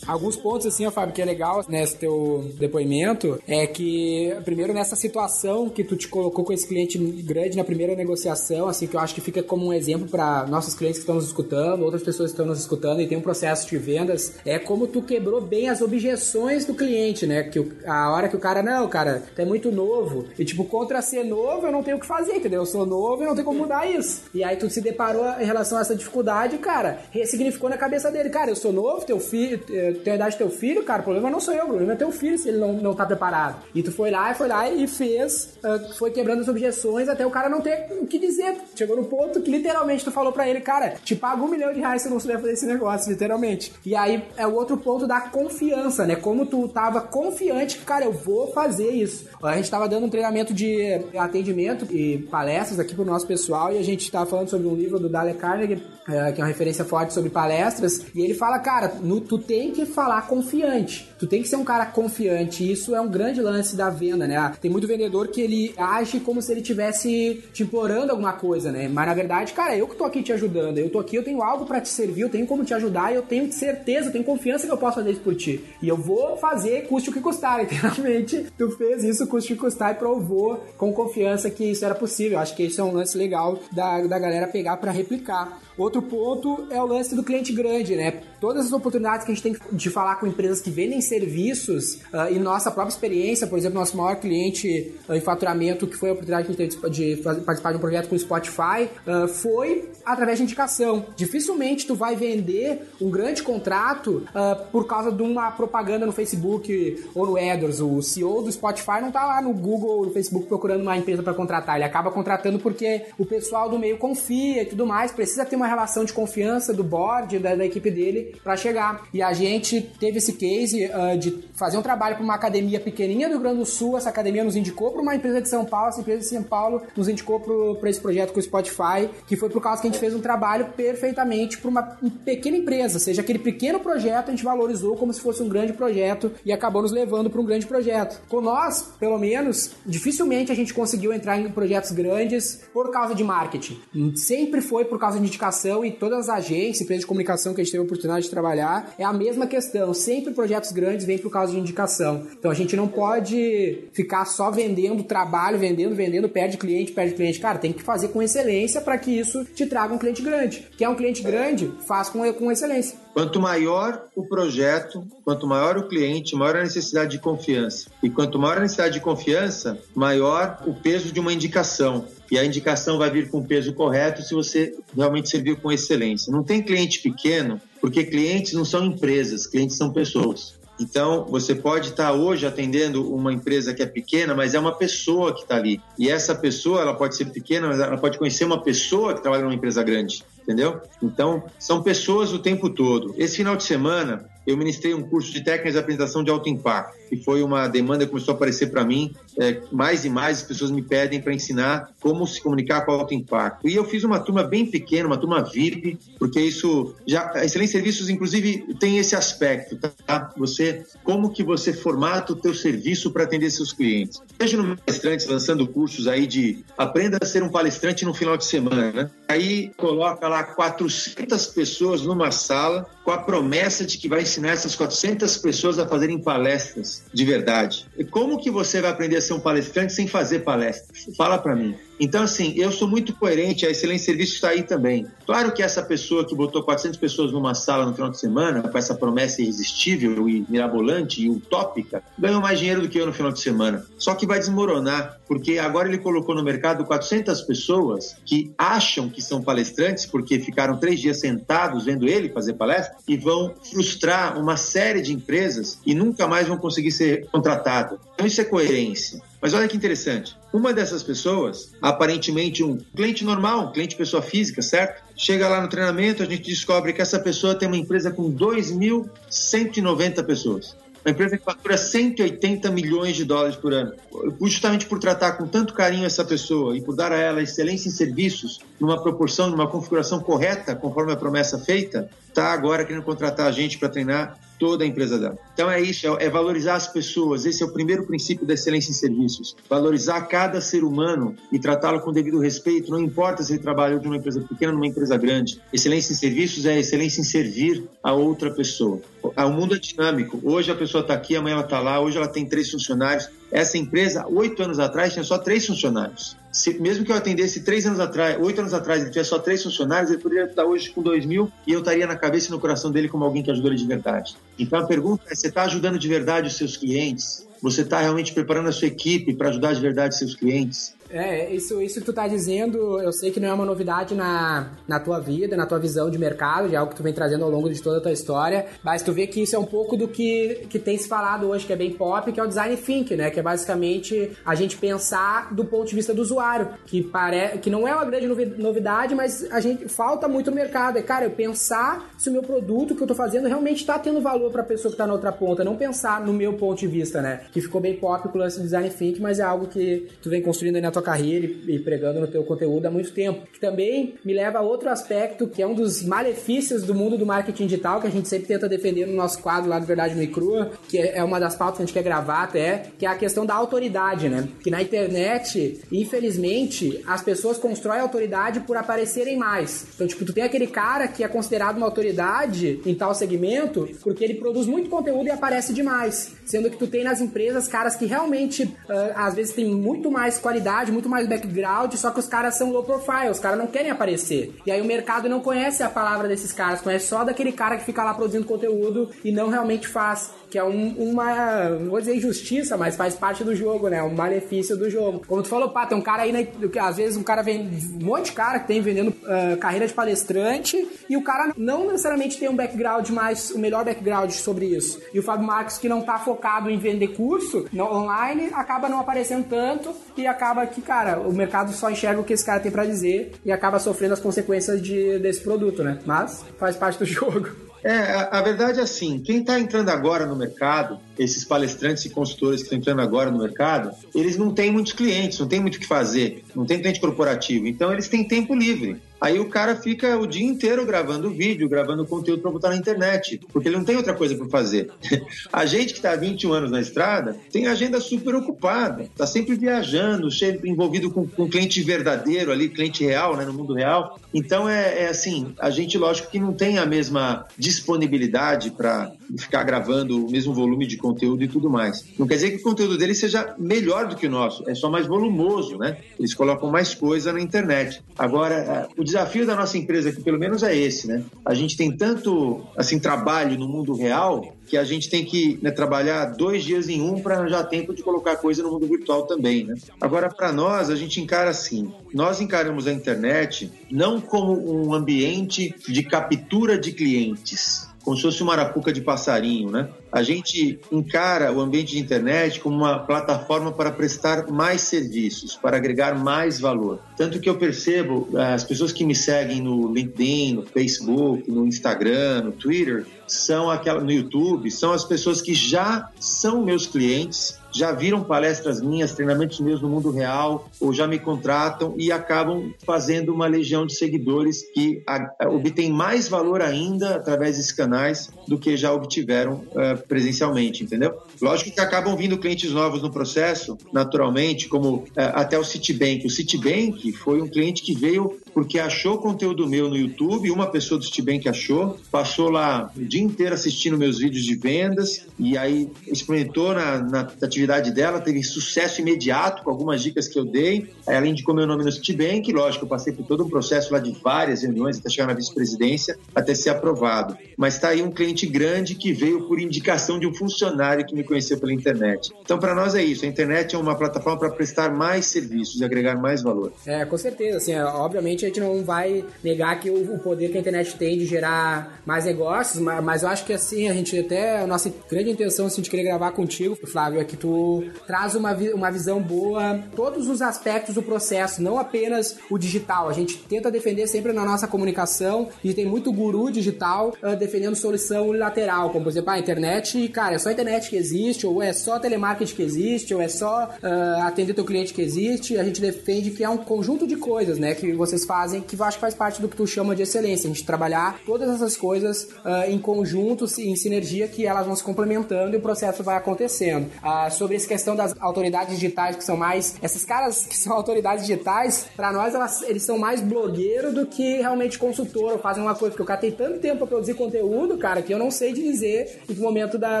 Alguns pontos assim, ó, Fábio, que é legal nesse teu depoimento é que primeiro nessa situação que tu te colocou com esse cliente grande na primeira negociação, assim que eu acho que fica como um exemplo para nossos clientes que estão nos escutando, outras pessoas que estão nos escutando e tem um processo de vendas, é como tu quebrou bem as objeções do cliente, né? Que a hora que o cara não, cara, tu é muito novo e tipo contra ser novo eu não tenho o que fazer entendeu? Eu sou novo e não tem como mudar isso. E aí tu se deparou em relação a essa dificuldade, cara, ressignificou na cabeça dele, cara, eu sou novo, teu filho, eh, tenho a idade do teu filho, cara, o problema não sou eu, o problema é teu filho se ele não, não tá preparado. E tu foi lá foi lá e fez, uh, foi quebrando as objeções até o cara não ter o que dizer. Chegou no ponto que literalmente tu falou para ele, cara, te pago um milhão de reais se eu não souber fazer esse negócio, literalmente. E aí é o outro ponto da confiança, né? Como tu tava confiante que, cara, eu vou fazer isso. A gente tava dando um treinamento de atendimento e palestras aqui pro nosso pessoal e a gente tá falando sobre um livro do Dale Carnegie, é, que é uma referência forte sobre palestras, e ele fala, cara, no, tu tem que falar confiante, tu tem que ser um cara confiante, isso é um grande lance da venda, né? Tem muito vendedor que ele age como se ele tivesse te implorando alguma coisa, né? Mas na verdade, cara, eu que tô aqui te ajudando, eu tô aqui, eu tenho algo para te servir, eu tenho como te ajudar, eu tenho certeza, eu tenho confiança que eu posso fazer isso por ti. E eu vou fazer custe o que custar, *laughs* literalmente. Tu fez isso custe o que custar e provou com confiança que isso era possível. Eu acho que isso é um lance legal da, da galera pegar para replicar. Outro ponto é o lance do cliente grande, né? Todas as oportunidades que a gente tem de falar com empresas que vendem serviços uh, e nossa própria experiência, por exemplo, nosso maior cliente uh, em faturamento, que foi a oportunidade que a gente teve de, participar de um projeto com o Spotify, uh, foi através de indicação. Dificilmente tu vai vender um grande contrato por causa de uma propaganda no Facebook ou no AdWords. O CEO do Spotify não tá lá no Google ou no Facebook procurando uma empresa para contratar. Ele acaba contratando porque o pessoal do meio confia e tudo mais, precisa ter uma relação de confiança do board, da, da equipe dele para chegar. E a gente teve esse case uh, de fazer um trabalho para uma academia pequenininha do Rio Grande do Sul, essa academia nos indicou para uma empresa de São Paulo, essa empresa de São Paulo nos indicou para esse projeto com o Spotify, que foi por causa que a gente fez um trabalho perfeitamente para uma pequena empresa, seja aquele pequeno projeto a gente valorizou como se fosse um grande projeto e acabou nos levando para um grande projeto. Com nós, pelo menos, dificilmente a gente conseguiu entrar em projetos grandes por causa de marketing. Sempre foi por causa de indicação comunicação e todas as agências, empresas de comunicação que a gente teve a oportunidade de trabalhar, é a mesma questão. Sempre projetos grandes vêm por causa de indicação. Então a gente não pode ficar só vendendo trabalho, vendendo, vendendo, perde cliente, perde cliente. Cara, tem que fazer com excelência para que isso te traga um cliente grande. Quer um cliente grande? Faz com, com excelência. Quanto maior o projeto, quanto maior o cliente, maior a necessidade de confiança. E quanto maior a necessidade de confiança, maior o peso de uma indicação. E a indicação vai vir com o peso correto se você realmente serviu com excelência. Não tem cliente pequeno, porque clientes não são empresas, clientes são pessoas. Então, você pode estar hoje atendendo uma empresa que é pequena, mas é uma pessoa que está ali. E essa pessoa, ela pode ser pequena, mas ela pode conhecer uma pessoa que trabalha numa empresa grande entendeu? Então, são pessoas o tempo todo. Esse final de semana, eu ministrei um curso de técnicas de apresentação de alto impacto, que foi uma demanda que começou a aparecer para mim. É, mais e mais as pessoas me pedem para ensinar como se comunicar com alto impacto. E eu fiz uma turma bem pequena, uma turma VIP, porque isso já a Excelência Serviços, inclusive, tem esse aspecto, tá? Você, como que você formata o teu serviço para atender seus clientes. Veja no palestrantes lançando cursos aí de aprenda a ser um palestrante no final de semana, né? Aí coloca lá 400 pessoas numa sala com a promessa de que vai ensinar essas 400 pessoas a fazerem palestras de verdade. E como que você vai aprender a ser um palestrante sem fazer palestras? Fala para mim. Então, assim, eu sou muito coerente, a Excelência Serviço está aí também. Claro que essa pessoa que botou 400 pessoas numa sala no final de semana, com essa promessa irresistível e mirabolante e utópica, ganhou mais dinheiro do que eu no final de semana. Só que vai desmoronar, porque agora ele colocou no mercado 400 pessoas que acham que são palestrantes, porque ficaram três dias sentados vendo ele fazer palestra, e vão frustrar uma série de empresas e nunca mais vão conseguir ser contratados. Então, isso é coerência. Mas olha que interessante. Uma dessas pessoas, aparentemente um cliente normal, um cliente pessoa física, certo? Chega lá no treinamento, a gente descobre que essa pessoa tem uma empresa com 2.190 pessoas. Uma empresa que fatura 180 milhões de dólares por ano. Justamente por tratar com tanto carinho essa pessoa e por dar a ela excelência em serviços, numa proporção, numa configuração correta, conforme a promessa feita, está agora querendo contratar a gente para treinar toda a empresa dela. Então é isso, é, é valorizar as pessoas. Esse é o primeiro princípio da excelência em serviços. Valorizar cada ser humano e tratá-lo com devido respeito, não importa se ele trabalhou de uma empresa pequena ou numa empresa grande. Excelência em serviços é excelência em servir a outra pessoa. O mundo é dinâmico. Hoje a pessoa está aqui, amanhã ela está lá, hoje ela tem três funcionários. Essa empresa, oito anos atrás, tinha só três funcionários. Se, mesmo que eu atendesse três anos atrás, oito anos atrás, ele tivesse só três funcionários, ele poderia estar hoje com dois mil e eu estaria na cabeça e no coração dele como alguém que ajudou ele de verdade. Então a pergunta é: você está ajudando de verdade os seus clientes? Você está realmente preparando a sua equipe para ajudar de verdade seus clientes? É, isso, isso que tu tá dizendo, eu sei que não é uma novidade na, na tua vida, na tua visão de mercado, de algo que tu vem trazendo ao longo de toda a tua história, mas tu vê que isso é um pouco do que, que tem se falado hoje, que é bem pop, que é o design thinking, né? Que é basicamente a gente pensar do ponto de vista do usuário, que, pare... que não é uma grande novidade, mas a gente falta muito no mercado. É, cara, eu pensar se o meu produto que eu tô fazendo realmente está tendo valor para a pessoa que tá na outra ponta, não pensar no meu ponto de vista, né? Que ficou bem pop com o lance do design thinking, mas é algo que tu vem construindo aí na tua tua carreira e, pregando no teu conteúdo há muito tempo. Que também me leva a outro aspecto que é um dos malefícios do mundo do marketing digital, que a gente sempre tenta defender no nosso quadro lá do Verdade No Crua, que é, é uma das pautas que a gente quer gravar até, que é a questão da autoridade, né? Que na internet, infelizmente, as pessoas constroem autoridade por aparecerem mais. Então, tipo, tu tem aquele cara que é considerado uma autoridade em tal segmento porque ele produz muito conteúdo e aparece demais. Sendo que tu tem nas empresas caras que realmente, uh, às vezes, têm muito mais qualidade, muito mais background, só que os caras são low profile, os caras não querem aparecer. E aí o mercado não conhece a palavra desses caras, conhece só daquele cara que fica lá produzindo conteúdo e não realmente faz que é um, uma, não vou dizer injustiça, mas faz parte do jogo, né? Um malefício do jogo. Como tu falou, pá, tem um cara aí, né, às vezes um cara vem, um monte de cara que tem vendendo uh, carreira de palestrante e o cara não necessariamente tem um background mais, o melhor background sobre isso. E o Fábio Marques, que não tá focado em vender curso online, acaba não aparecendo tanto e acaba que, cara, o mercado só enxerga o que esse cara tem para dizer e acaba sofrendo as consequências de, desse produto, né? Mas faz parte do *laughs* jogo. É, a, verdade é assim, quem está entrando agora no mercado, esses palestrantes e consultores que estão entrando agora no mercado, eles não têm muitos clientes, não tem muito o que fazer, não tem cliente corporativo, então eles têm tempo livre. Aí o cara fica o dia inteiro gravando vídeo, gravando conteúdo para botar na internet, porque ele não tem outra coisa para fazer. *laughs* A gente que está há 21 anos na estrada tem agenda super ocupada, está sempre viajando, envolvido com, com cliente verdadeiro ali, cliente real, né, no mundo real. Então é, é assim, a gente lógico que não tem a mesma disponibilidade para ficar gravando o mesmo volume de conteúdo e tudo mais. Não quer dizer que o conteúdo dele seja melhor do que o nosso, é só mais volumoso, né? Eles colocam mais coisa na internet. Agora, o desafio da nossa empresa aqui, pelo menos, é esse, né? A gente tem tanto, assim, trabalho no mundo real que a gente tem que né, trabalhar dois dias em um para já tempo de colocar coisa no mundo virtual também, né? Agora, para nós, a gente encara assim, nós encaramos a internet não como um ambiente de captura de clientes, como se fosse uma arapuca de passarinho, né? A gente encara o ambiente de internet como uma plataforma para prestar mais serviços, para agregar mais valor. Tanto que eu percebo eh, as pessoas que me seguem no LinkedIn, no Facebook, no Instagram, no Twitter, são aquela no YouTube, são as pessoas que já são meus clientes já viram palestras minhas, treinamentos meus no mundo real, ou já me contratam e acabam fazendo uma legião de seguidores que a, a, obtêm mais valor ainda através desses canais do que já obtiveram uh, presencialmente, entendeu? Lógico que acabam vindo clientes novos no processo, naturalmente, como uh, até o Citibank. O Citibank foi um cliente que veio porque achou conteúdo meu no YouTube, uma pessoa do Citibank achou, passou lá o dia inteiro assistindo meus vídeos de vendas e aí experimentou na, na atividade dela, teve sucesso imediato com algumas dicas que eu dei. Aí ela indicou meu nome no Citibank, lógico, eu passei por todo um processo lá de várias reuniões até chegar na vice-presidência, até ser aprovado. Mas está aí um cliente grande que veio por indicação de um funcionário que me conheceu pela internet. Então, para nós é isso. A internet é uma plataforma para prestar mais serviços e agregar mais valor. É, com certeza. Assim, é, obviamente a gente não vai negar que o, poder que a internet tem de gerar mais negócios, mas, eu acho que assim, a gente até, a nossa grande intenção assim, de querer gravar contigo, Flávio, é que tu traz uma, uma visão boa, todos os aspectos do processo, não apenas o digital. A gente tenta defender sempre na nossa comunicação e tem muito guru digital uh, defendendo solução unilateral, como por exemplo a internet, cara, é só a internet que existe, ou é só telemarketing que existe, ou é só uh, atender teu cliente que existe. A gente defende que é um conjunto de coisas, né, que vocês fazem, que eu acho que faz parte do que tu chama de excelência. A gente trabalhar todas essas coisas uh, em conjunto, em sinergia, que elas vão se complementando e o processo vai acontecendo. Uh, sobre essa questão das autoridades digitais, que são mais. Esses caras que são autoridades digitais, para nós, elas, eles são mais blogueiro do que realmente consultor, ou fazem uma coisa, porque cara tem tanto tempo pra produzir conteúdo, cara, que eu não sei dizer em que momento da,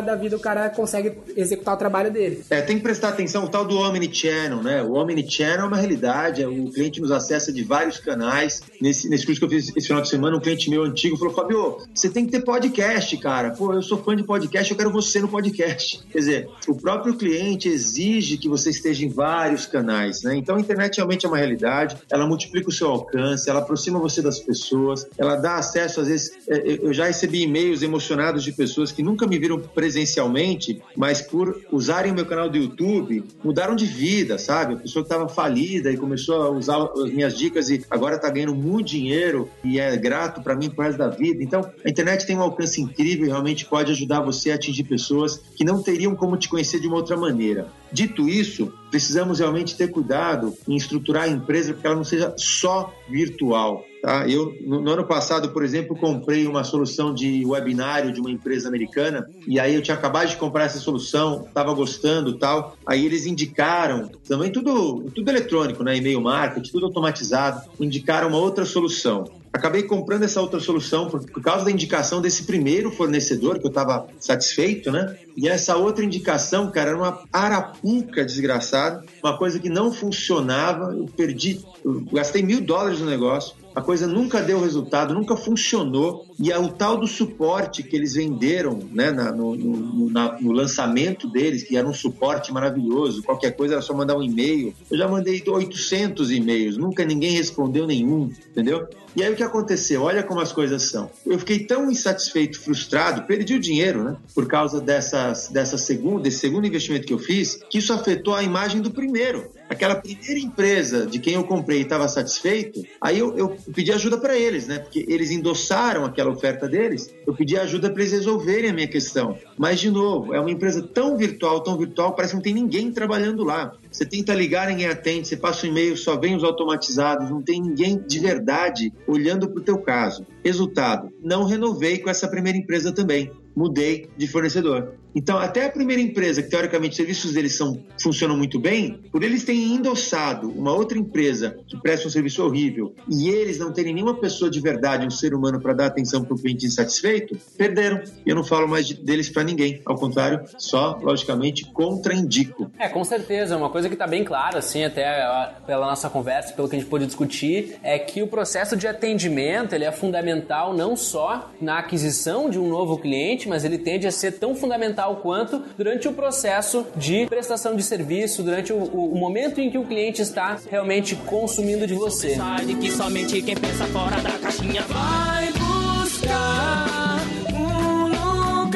da vida o cara consegue executar o trabalho dele. É, tem que prestar atenção o tal do Omnichannel, né? O Omnichannel é uma realidade, é, o cliente nos acessa de vários canais. Nesse, nesse curso que eu fiz esse final de semana, um cliente meu antigo falou: Fabio, você tem que ter podcast, cara. Pô, eu sou fã de podcast, eu quero você no podcast. Quer dizer, o próprio cliente exige que você esteja em vários canais, né? Então a internet realmente é uma realidade, ela multiplica o seu alcance, ela aproxima você das pessoas, ela dá acesso, às vezes, é, eu já recebi e-mails emocionados de pessoas que nunca me viram presencialmente, mas por usarem o meu canal do YouTube, mudaram de vida, sabe? A pessoa que estava falida e começou a usar as minhas dicas e agora está ganhando muito dinheiro e é grato para mim por resto da vida. Então, a internet tem um alcance incrível e realmente pode ajudar você a atingir pessoas que não teriam como te conhecer de uma outra maneira. Dito isso, precisamos realmente ter cuidado em estruturar a empresa para que ela não seja só virtual. Tá? Eu, no, no, ano passado, por exemplo, comprei uma solução de webinário de uma empresa americana e aí eu tinha acabado de comprar essa solução, estava gostando tal. Aí eles indicaram, também tudo, tudo eletrônico, né? e-mail marketing, tudo automatizado, indicaram uma outra solução acabei comprando essa outra solução por, por, causa da indicação desse primeiro fornecedor que eu estava satisfeito, né? E essa outra indicação, cara, era uma arapuca desgraçada, uma coisa que não funcionava. Eu perdi, eu gastei mil dólares no negócio a coisa nunca deu resultado, nunca funcionou. E é o tal do suporte que eles venderam né, na, no, no, na, no, lançamento deles, que era um suporte maravilhoso, qualquer coisa era só mandar um e-mail. Eu já mandei 800 e-mails, nunca ninguém respondeu nenhum, entendeu? E aí o que aconteceu? Olha como as coisas são. Eu fiquei tão insatisfeito, frustrado, perdi o dinheiro, né? Por causa dessas, dessa segunda, desse segundo investimento que eu fiz, que isso afetou a imagem do primeiro aquela primeira empresa de quem eu comprei estava satisfeito, aí eu, eu pedi ajuda para eles, né? Porque eles endossaram aquela oferta deles, eu pedi ajuda para eles resolverem a minha questão. Mas, de novo, é uma empresa tão virtual, tão virtual, parece que não tem ninguém trabalhando lá. Você tenta ligar, ninguém atende, você passa um e-mail, só vem os automatizados, não tem ninguém de verdade olhando para o teu caso. Resultado, não renovei com essa primeira empresa também mudei de fornecedor. Então, até a primeira empresa, que teoricamente os serviços deles são, funcionam muito bem, por eles terem endossado uma outra empresa que presta um serviço horrível e eles não terem nenhuma pessoa de verdade, um ser humano, para dar atenção para o cliente insatisfeito, perderam. E eu não falo mais de, deles para ninguém. Ao contrário, só, logicamente, contraindico. É, com certeza. Uma coisa que está bem clara, assim, até pela nossa conversa, pelo que a gente pôde discutir, é que o processo de atendimento ele é fundamental não só na aquisição de um novo cliente, mas ele tende a ser tão fundamental quanto durante o processo de prestação de serviço, durante o, o, momento em que o cliente está realmente consumindo de você. Sabe que somente quem pensa fora da caixinha vai buscar um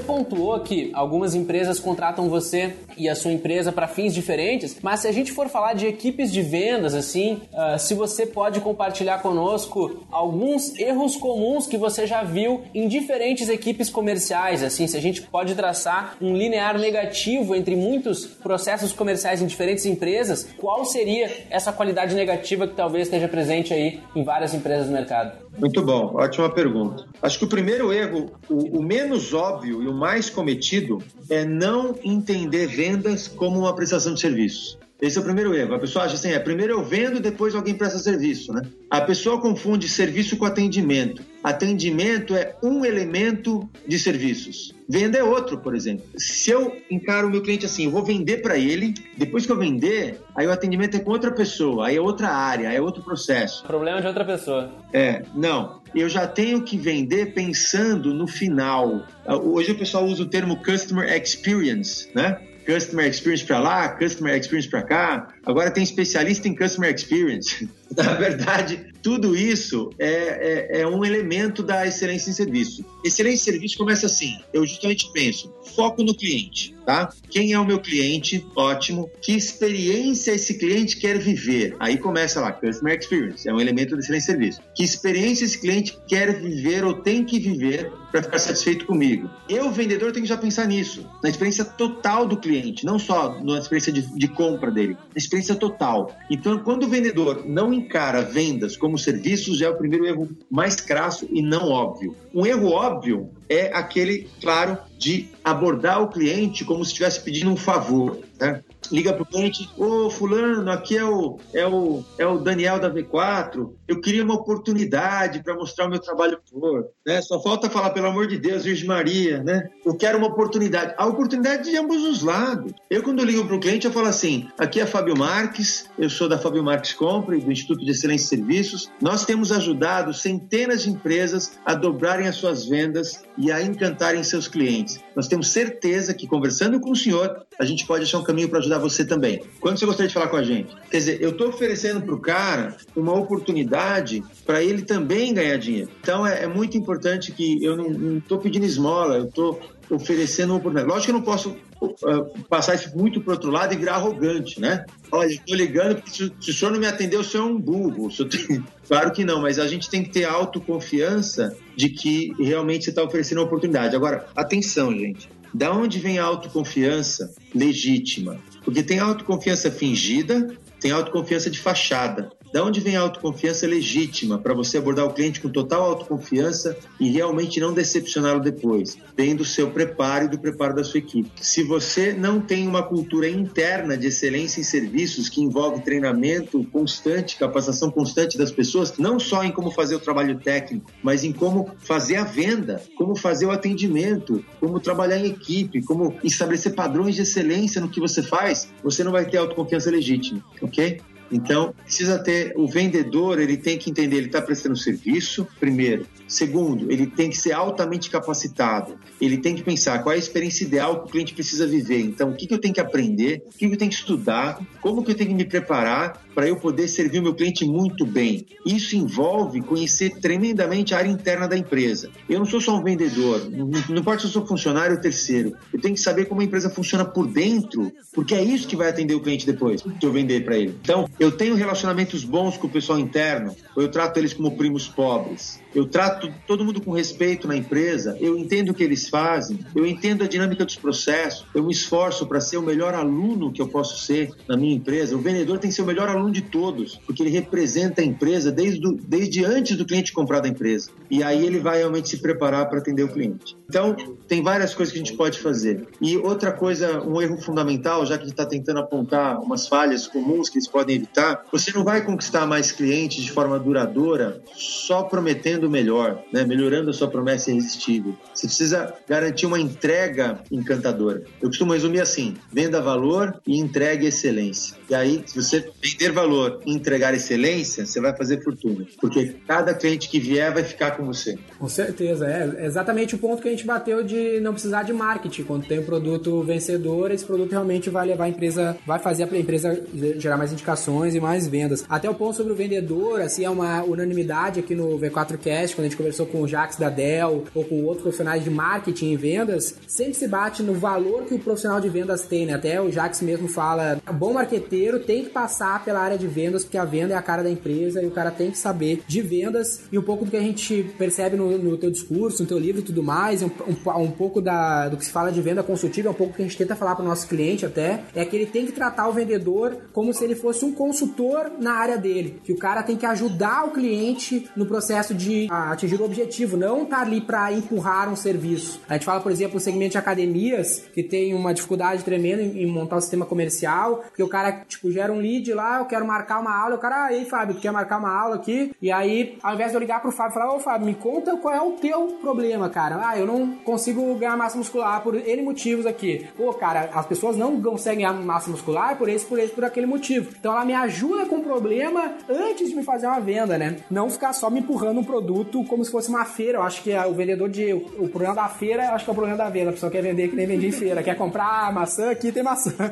pontuou que algumas empresas contratam você e a sua empresa para fins diferentes, mas se a gente for falar de equipes de vendas, assim, uh, se você pode compartilhar conosco alguns erros comuns que você já viu em diferentes equipes comerciais, assim, se a gente pode traçar um linear negativo entre muitos processos comerciais em diferentes empresas, qual seria essa qualidade negativa que talvez esteja presente aí em várias empresas do mercado? Muito bom, ótima pergunta. Acho que o primeiro erro, o, o, menos óbvio e o mais cometido, é não entender vendas como uma prestação de serviço. Esse é o primeiro erro. A pessoa acha assim: é, primeiro eu vendo, depois alguém presta serviço, né? A pessoa confunde serviço com atendimento. Atendimento é um elemento de serviços. Venda é outro, por exemplo. Se eu encaro o meu cliente assim, eu vou vender para ele, depois que eu vender, aí o atendimento é com outra pessoa, aí é outra área, é outro processo. Problema de outra pessoa. É, não. Eu já tenho que vender pensando no final. Hoje o pessoal usa o termo customer experience, né? Customer Experience para lá, Customer Experience para cá. Agora tem especialista em Customer Experience. *laughs* *laughs* Na verdade, tudo isso é, é, é, um elemento da excelência em serviço. Excelência em serviço começa assim: eu justamente penso, foco no cliente, tá? Quem é o meu cliente? Ótimo. Que experiência esse cliente quer viver? Aí começa lá, Customer Experience, é um elemento da excelência em serviço. Que experiência esse cliente quer viver ou tem que viver para ficar satisfeito comigo? Eu, vendedor, tenho que já pensar nisso, na experiência total do cliente, não só na experiência de, de compra dele, na experiência total. Então, quando o vendedor não encara vendas como serviços, é o primeiro erro mais crasso e não óbvio. Um erro óbvio é aquele, claro, de abordar o cliente como se estivesse pedindo um favor. Né? Liga para o cliente, ô fulano, aqui é o, é, o, é o Daniel da V4, eu queria uma oportunidade para mostrar o meu trabalho por, né? Só falta falar, pelo amor de Deus, Virgem Maria, né? Eu quero uma oportunidade. A oportunidade de ambos os lados. Eu, quando ligo para o cliente, eu falo assim, aqui é Fábio Marques, eu sou da Fábio Marques Compre, do Instituto de Excelência Serviços. Nós temos ajudado centenas de empresas a dobrarem as suas vendas e a encantarem seus clientes. Nós temos certeza que, conversando com o senhor, a gente pode achar um caminho para ajudar você também. Quando você gostaria de falar com a gente? Quer dizer, eu estou oferecendo para o cara uma oportunidade para ele também ganhar dinheiro. Então é, é muito importante que eu não estou pedindo esmola, eu estou oferecendo uma oportunidade. Lógico que eu não posso uh, passar isso muito para outro lado e virar arrogante, né? Olha, estou ligando porque se, se, o senhor não me atendeu, o senhor é um burro. Tem... *laughs* Claro que não, mas a gente tem que ter autoconfiança de que realmente você está oferecendo uma oportunidade. Agora, atenção, gente. Da onde vem a autoconfiança legítima? Porque tem autoconfiança fingida, tem autoconfiança de fachada. Da onde vem a autoconfiança legítima para você abordar o cliente com total autoconfiança e realmente não decepcioná-lo depois? Vem do seu preparo e do preparo da sua equipe. Se você não tem uma cultura interna de excelência em serviços que envolve treinamento constante, capacitação constante das pessoas, não só em como fazer o trabalho técnico, mas em como fazer a venda, como fazer o atendimento, como trabalhar em equipe, como estabelecer padrões de excelência no que você faz, você não vai ter autoconfiança legítima, ok? Então, precisa ter o vendedor, ele tem que entender, ele está prestando serviço, primeiro. Segundo, ele tem que ser altamente capacitado. Ele tem que pensar qual é a experiência ideal que o cliente precisa viver. Então, o que, que eu tenho que aprender, o que, que eu tenho que estudar, como que eu tenho que me preparar para eu poder servir o meu cliente muito bem. Isso envolve conhecer tremendamente a área interna da empresa. Eu não sou só um vendedor, não, importa se eu sou funcionário ou terceiro. Eu tenho que saber como a empresa funciona por dentro, porque é isso que vai atender o cliente depois que eu vender para ele. Então, eu tenho relacionamentos bons com o pessoal interno, ou eu trato eles como primos pobres. Eu trato todo mundo com respeito na empresa, eu entendo o que eles fazem, eu entendo a dinâmica dos processos, eu me esforço para ser o melhor aluno que eu posso ser na minha empresa. O vendedor tem que ser o melhor aluno de todos, porque ele representa a empresa desde, do, desde antes do cliente comprar da empresa. E aí ele vai realmente se preparar para atender o cliente. Então, tem várias coisas que a gente pode fazer. E outra coisa, um erro fundamental, já que a gente está tentando apontar umas falhas comuns que eles podem evitar, você não vai conquistar mais clientes de forma duradoura só prometendo melhor, né? melhorando a sua promessa irresistível. Você precisa garantir uma entrega encantadora. Eu costumo resumir assim: venda valor e entregue excelência. E aí, se você vender valor e entregar excelência, você vai fazer fortuna. Porque cada cliente que vier vai ficar com você. Com certeza, é exatamente o ponto que a gente bateu de não precisar de marketing. Quando tem um produto vencedor, esse produto realmente vai levar a empresa, vai fazer a empresa gerar mais indicações e mais vendas. Até o ponto sobre o vendedor, assim, é uma unanimidade aqui no V4Cast podcast, quando a gente conversou com o Jax da Dell ou com outros profissionais de marketing e vendas, sempre se bate no valor que o profissional de vendas tem, né? Até o Jax mesmo fala, bom marqueteiro tem que passar pela área de vendas, porque a venda é a cara da empresa e o cara tem que saber de vendas e um pouco do que a gente percebe no, no teu discurso, no teu livro e tudo mais, um, um, um pouco da, do que se fala de venda consultiva, é um pouco que a gente tenta falar para o nosso cliente até, é que ele tem que tratar o vendedor como se ele fosse um consultor na área dele, que o cara tem que ajudar o cliente no processo de atingir o objetivo, não tá ali para empurrar um serviço. A gente fala, por exemplo, no segmento de academias, que tem uma dificuldade tremenda em, montar o sistema comercial, porque o cara, tipo, gera um lead lá, eu quero marcar uma aula, o cara, aí, Fábio, tu quer marcar uma aula aqui? E aí, ao invés de eu ligar pro Fábio e falar, ô Fábio, me conta qual é o teu problema, cara. Ah, eu não consigo ganhar massa muscular por N motivos aqui. Pô, cara, as pessoas não conseguem ganhar massa muscular por esse, por esse, por aquele motivo. Então ela me ajuda com o problema antes de me fazer uma venda, né? Não ficar só me empurrando um produto como se fosse uma feira. Eu acho que o vendedor de. O problema da feira, eu acho que é o problema da venda. A pessoa quer vender que nem vende em feira. Quer comprar maçã, aqui tem maçã. *laughs*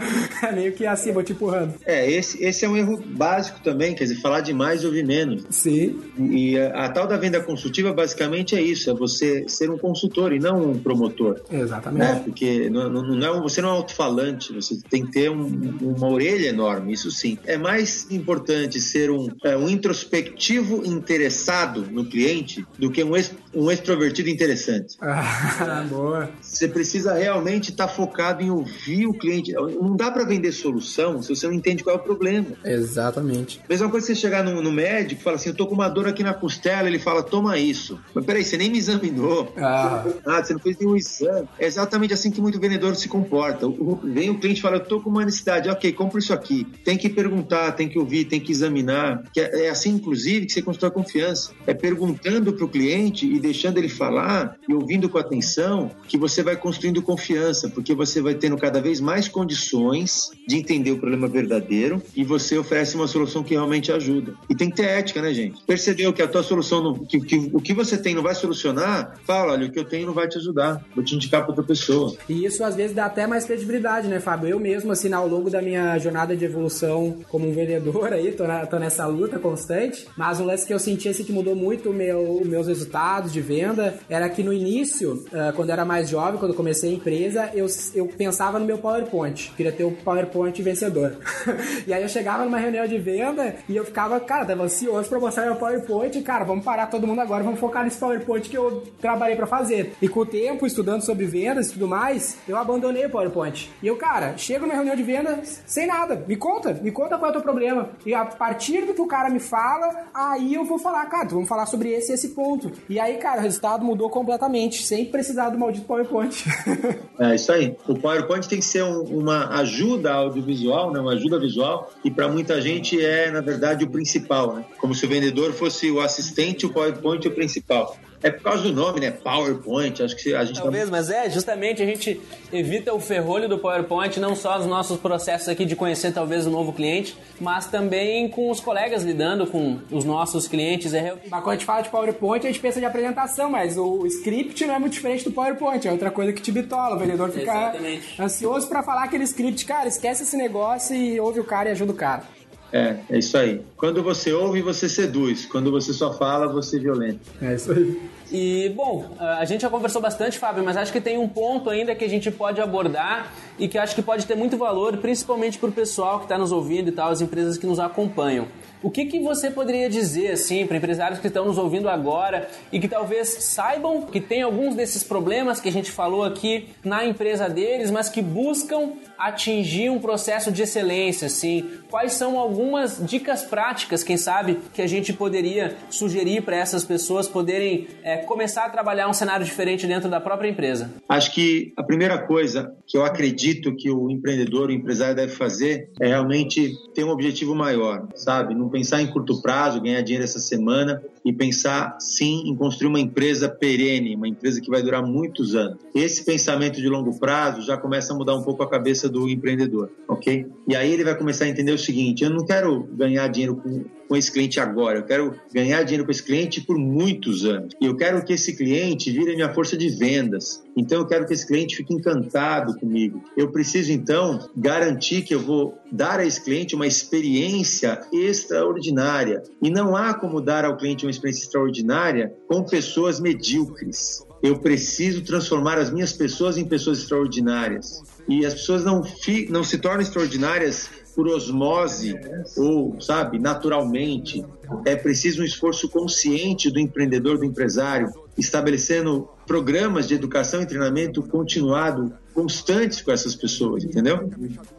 É meio que assim, vou te empurrando. É, esse, esse é um erro básico também, quer dizer, falar demais e ouvir menos. Sim. E a, a tal da venda consultiva basicamente é isso, é você ser um consultor e não um promotor. Exatamente. Né? Porque não, não é um, você não é um alto-falante, você tem que ter um, uma orelha enorme, isso sim. É mais importante ser um, é, um introspectivo interessado no cliente do que um, ex, um extrovertido interessante. Ah, *laughs* boa. Você precisa realmente estar tá focado em ouvir o cliente. Não dá para vender solução se você não entende qual é o problema. Exatamente. Mesma coisa que você chegar no, no médico e fala assim, eu tô com uma dor aqui na costela, ele fala, toma isso. Mas peraí, você nem me examinou. Ah. ah você não fez nenhum exame. É exatamente assim que muito vendedor se comporta. O, vem o cliente e fala, eu tô com uma necessidade, ok, compra isso aqui. Tem que perguntar, tem que ouvir, tem que examinar. É, é assim, inclusive, que você constrói confiança. É perguntando pro cliente e deixando ele falar e ouvindo com atenção que você vai construindo confiança, porque você vai tendo cada vez mais condições de entender o problema verdadeiro e você oferece uma solução que realmente ajuda. E tem que ter ética, né, gente? Percebeu que a tua solução, não, que, que, o que você tem não vai solucionar? Fala, olha, o que eu tenho não vai te ajudar. Vou te indicar para outra pessoa. E isso às vezes dá até mais credibilidade, né, Fábio? Eu mesmo, assim, ao longo da minha jornada de evolução como um vendedor aí, tô, na, tô nessa luta constante, mas um lance que eu senti assim que mudou muito meu, meus resultados de venda era que no início, uh, quando eu era mais jovem, quando eu comecei a empresa, eu, eu pensava no meu PowerPoint. Queria ter o PowerPoint vencedor. *laughs* e aí eu chegava numa reunião de venda e eu ficava, cara, tava ansioso pra mostrar meu PowerPoint. Cara, vamos parar todo mundo agora, vamos focar nesse PowerPoint que eu trabalhei para fazer. E com o tempo, estudando sobre vendas e tudo mais, eu abandonei o PowerPoint. E eu, cara, chego numa reunião de vendas sem nada. Me conta, me conta qual é o teu problema. E a partir do que o cara me fala, aí eu vou falar, cara, vamos falar sobre esse esse ponto. E aí, cara, o resultado mudou completamente, sem precisar do maldito PowerPoint. *laughs* é isso aí. O PowerPoint tem que ser um, uma ajuda audiovisual, né? uma ajuda visual, e para muita gente é, na verdade, o principal. Né? Como se o vendedor fosse o assistente, o PowerPoint o principal. É por causa do nome, né? PowerPoint. Acho que a gente Talvez, tá... mas é, justamente a gente evita o ferrolho do PowerPoint, não só nos nossos processos aqui de conhecer talvez o um novo cliente, mas também com os colegas lidando com os nossos clientes. É... Mas quando a gente fala de PowerPoint, a gente pensa de apresentação, mas o script não é muito diferente do PowerPoint, é outra coisa que te bitola. O vendedor fica Exatamente. ansioso para falar aquele script, cara, esquece esse negócio e ouve o cara e ajuda o cara. É, é isso aí. Quando você ouve, você seduz. Quando você só fala, você violenta. É isso aí. E, bom, a gente já conversou bastante, Fábio, mas acho que tem um ponto ainda que a gente pode abordar e que acho que pode ter muito valor, principalmente para o pessoal que está nos ouvindo e tal, as empresas que nos acompanham. O que, que você poderia dizer assim para empresários que estão nos ouvindo agora e que talvez saibam que tem alguns desses problemas que a gente falou aqui na empresa deles, mas que buscam atingir um processo de excelência, assim? Quais são algumas dicas práticas, quem sabe, que a gente poderia sugerir para essas pessoas poderem é, começar a trabalhar um cenário diferente dentro da própria empresa? Acho que a primeira coisa que eu acredito que o empreendedor, o empresário deve fazer é realmente ter um objetivo maior, sabe? Não pensar em curto prazo, ganhar dinheiro essa semana e pensar sim em construir uma empresa perene, uma empresa que vai durar muitos anos. Esse pensamento de longo prazo já começa a mudar um pouco a cabeça do empreendedor, ok? E aí ele vai começar a entender o seguinte: eu não quero ganhar dinheiro com, com esse cliente agora, eu quero ganhar dinheiro com esse cliente por muitos anos. E eu quero que esse cliente vire minha força de vendas. Então eu quero que esse cliente fique encantado comigo. Eu preciso então garantir que eu vou dar a esse cliente uma experiência extraordinária. E não há como dar ao cliente uma experiência extraordinária com pessoas medíocres. Eu preciso transformar as minhas pessoas em pessoas extraordinárias. E as pessoas não, fi, não se tornam extraordinárias por osmose ou, sabe, naturalmente. É preciso um esforço consciente do empreendedor, do empresário, estabelecendo programas de educação e treinamento continuado, constantes com essas pessoas, entendeu?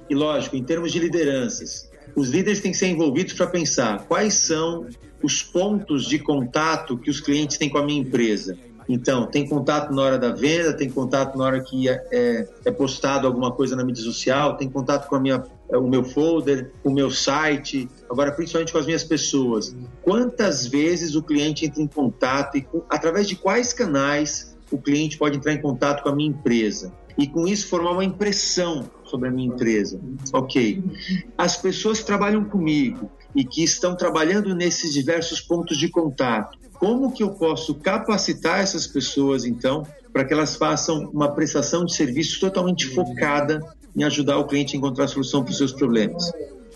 E lógico, em termos de lideranças, os líderes têm que ser envolvidos para pensar quais são os pontos de contato que os clientes têm com a minha empresa então, tem contato na hora da venda, tem contato na hora que é, é, é postado alguma coisa na mídia social, tem contato com a minha, é, o meu folder, o meu site, agora principalmente com as minhas pessoas. Quantas vezes o cliente entra em contato e com, através de quais canais o cliente pode entrar em contato com a minha empresa? E com isso formar uma impressão sobre a minha empresa. Ok. As pessoas que trabalham comigo e que estão trabalhando nesses diversos pontos de contato, como que eu posso capacitar essas pessoas, então, para que elas façam uma prestação de serviço totalmente focada em ajudar o cliente a encontrar a solução para os seus problemas?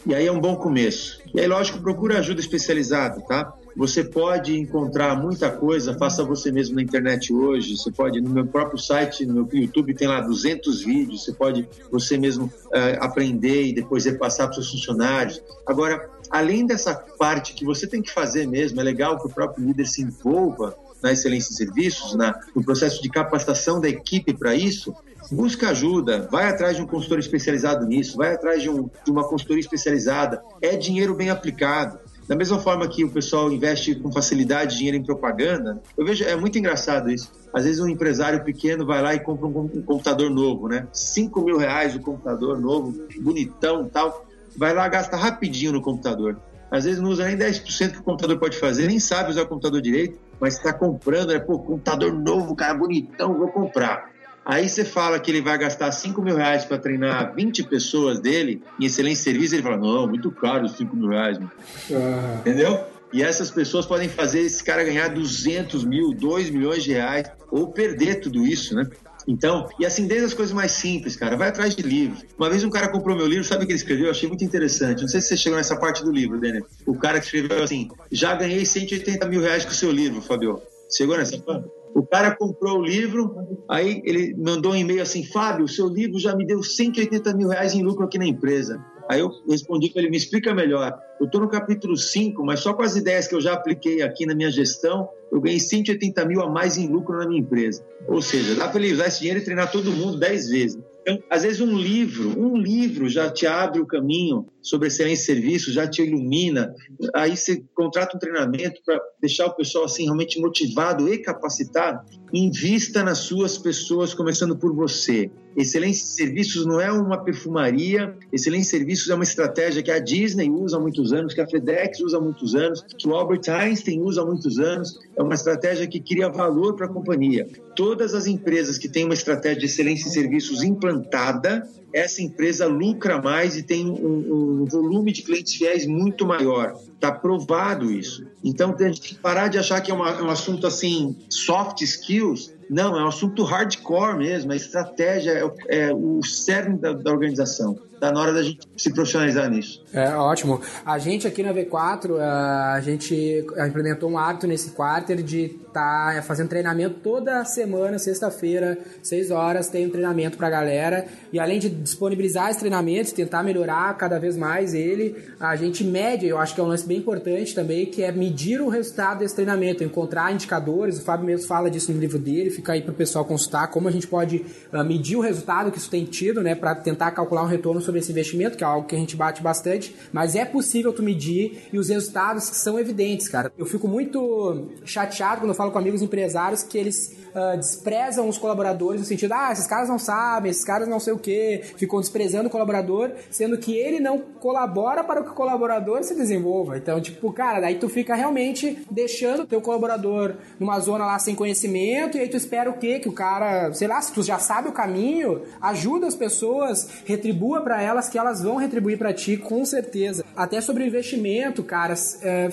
E aí é um bom começo. E aí, lógico, procura ajuda especializada, tá? Você pode encontrar muita coisa, faça você mesmo na internet hoje. Você pode, no meu próprio site, no meu YouTube, tem lá 200 vídeos. Você pode você mesmo uh, aprender e depois repassar para os seus funcionários. Agora, além dessa parte que você tem que fazer mesmo, é legal que o próprio líder se envolva na excelência em serviços, na, no processo de capacitação da equipe para isso, busca ajuda, vai atrás de um consultor especializado nisso, vai atrás de, um, de uma consultoria especializada, é dinheiro bem aplicado. Da mesma forma que o pessoal investe com facilidade dinheiro em propaganda, eu vejo, é muito engraçado isso. Às vezes um empresário pequeno vai lá e compra um, um computador novo, né? 5 mil reais o computador novo, bonitão tal vai lá, gasta rapidinho no computador. Às vezes não usa nem 10% que o computador pode fazer, nem sabe usar o computador direito, mas está comprando, né? Pô, computador novo, cara, bonitão, vou comprar. Aí você fala que ele vai gastar 5 mil reais para treinar 20 pessoas dele em excelente serviço, ele fala, não, muito caro os 5 mil reais. Uhum. Entendeu? E essas pessoas podem fazer esse cara ganhar 200 mil, 2 milhões de reais, ou perder tudo isso, né? Então, e assim, desde as coisas mais simples, cara, vai atrás de livros. Uma vez um cara comprou meu livro, sabe o que ele escreveu? Eu achei muito interessante. Não sei se você chegou nessa parte do livro, Daniel. O cara que escreveu assim: já ganhei 180 mil reais com o seu livro, Fabio. Chegou nessa parte? O cara comprou o livro, aí ele mandou um e-mail assim: Fábio, seu livro já me deu 180 mil reais em lucro aqui na empresa. Aí eu respondi ele: me explica melhor. Eu estou no capítulo 5, mas só com as ideias que eu já apliquei aqui na minha gestão, eu ganhei 180 mil a mais em lucro na minha empresa. Ou seja, dá para ele usar esse dinheiro e treinar todo mundo 10 vezes. Então, às vezes um livro, um livro já te abre o caminho sobre excelência de serviço, já te ilumina. Aí você contrata um treinamento para deixar o pessoal assim realmente motivado e capacitado. Invista nas suas pessoas, começando por você. Excelência de serviços não é uma perfumaria, excelência de serviços é uma estratégia que a Disney usa há muitos anos, que a FedEx usa há muitos anos, que o Albert Einstein usa há muitos anos. É uma estratégia que cria valor para a companhia. Todas as empresas que têm uma estratégia de excelência em serviços implantada, essa empresa lucra mais e tem um, um volume de clientes fiéis muito maior. Está provado isso. Então, tem que parar de achar que é, uma, um assunto assim, soft skills. Não, é um assunto hardcore mesmo. A estratégia é, é o cerne da, da organização. Está na hora da gente se profissionalizar nisso. É ótimo. A gente aqui na V4, a gente implementou um hábito nesse quarter de estar tá fazendo treinamento toda semana, sexta-feira, seis horas, tem um treinamento para a galera. E além de disponibilizar esse treinamento, tentar melhorar cada vez mais ele, a gente mede, eu acho que é um lance bem importante também, que é medir o resultado desse treinamento, encontrar indicadores. O Fábio mesmo fala disso no livro dele, fica aí para o pessoal consultar como a gente pode medir o resultado que isso tem tido, né, para tentar calcular um retorno sobre esse investimento, que é algo que a gente bate bastante, mas é possível tu medir e os resultados são evidentes, cara. Eu fico muito chateado quando eu falo com amigos empresários que eles uh, desprezam os colaboradores no sentido, ah, esses caras não sabem, esses caras não sei o que, ficam desprezando o colaborador, sendo que ele não colabora para que o colaborador se desenvolva. Então, tipo, cara, daí tu fica realmente deixando o teu colaborador numa zona lá sem conhecimento, e aí tu espera o quê? Que o cara, sei lá, se tu já sabe o caminho, ajuda as pessoas, retribua para para elas que elas vão retribuir para ti com certeza. Até sobre investimento, cara, é,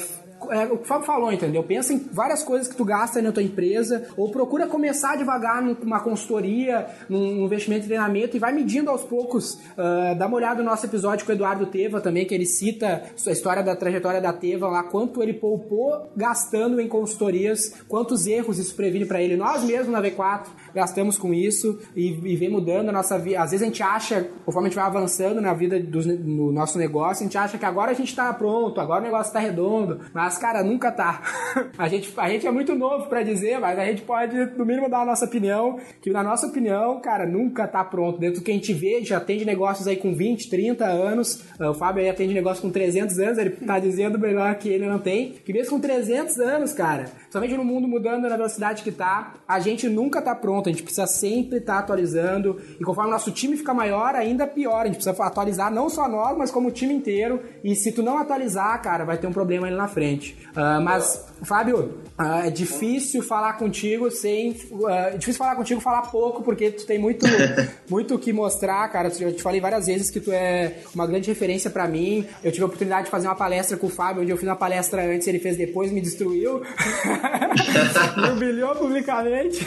é, o que o Fábio falou, entendeu? Pensa em várias coisas que tu gasta na tua empresa, ou procura começar devagar numa consultoria, num investimento em treinamento e vai medindo aos poucos. Uh, dá uma olhada no nosso episódio com o Eduardo Teva também, que ele cita a história da trajetória da Teva lá, quanto ele poupou gastando em consultorias, quantos erros isso previne para ele. Nós mesmos na V4 gastamos com isso e, e vem mudando a nossa vida. Às vezes a gente acha, conforme a gente vai avançando na vida do no nosso negócio, a gente acha que agora a gente tá pronto, agora o negócio tá redondo, mas cara, nunca tá. *laughs* a, gente, a gente é muito novo para dizer, mas a gente pode, no mínimo, dar a nossa opinião, que na nossa opinião, cara, nunca tá pronto. Dentro do que a gente vê, já atende negócios aí com 20, 30 anos, ah, o Fábio aí atende negócio com 300 anos, ele tá dizendo melhor que ele não tem, que mesmo com 300 anos, cara, somente no mundo mudando na velocidade que tá, a gente nunca tá pronto, a gente precisa sempre estar tá atualizando, e conforme o nosso time fica maior, ainda pior, a gente precisa atualizar não só nós, mas como o time inteiro, e se tu não atualizar, cara, vai ter um problema ali na frente. Uh, mas, Fábio, uh, é difícil falar contigo sem. Uh, é difícil falar contigo falar pouco, porque tu tem muito *laughs* muito que mostrar, cara. Eu te falei várias vezes que tu é uma grande referência para mim. Eu tive a oportunidade de fazer uma palestra com o Fábio, onde eu fiz uma palestra antes, ele fez depois, me destruiu. *laughs* me humilhou publicamente.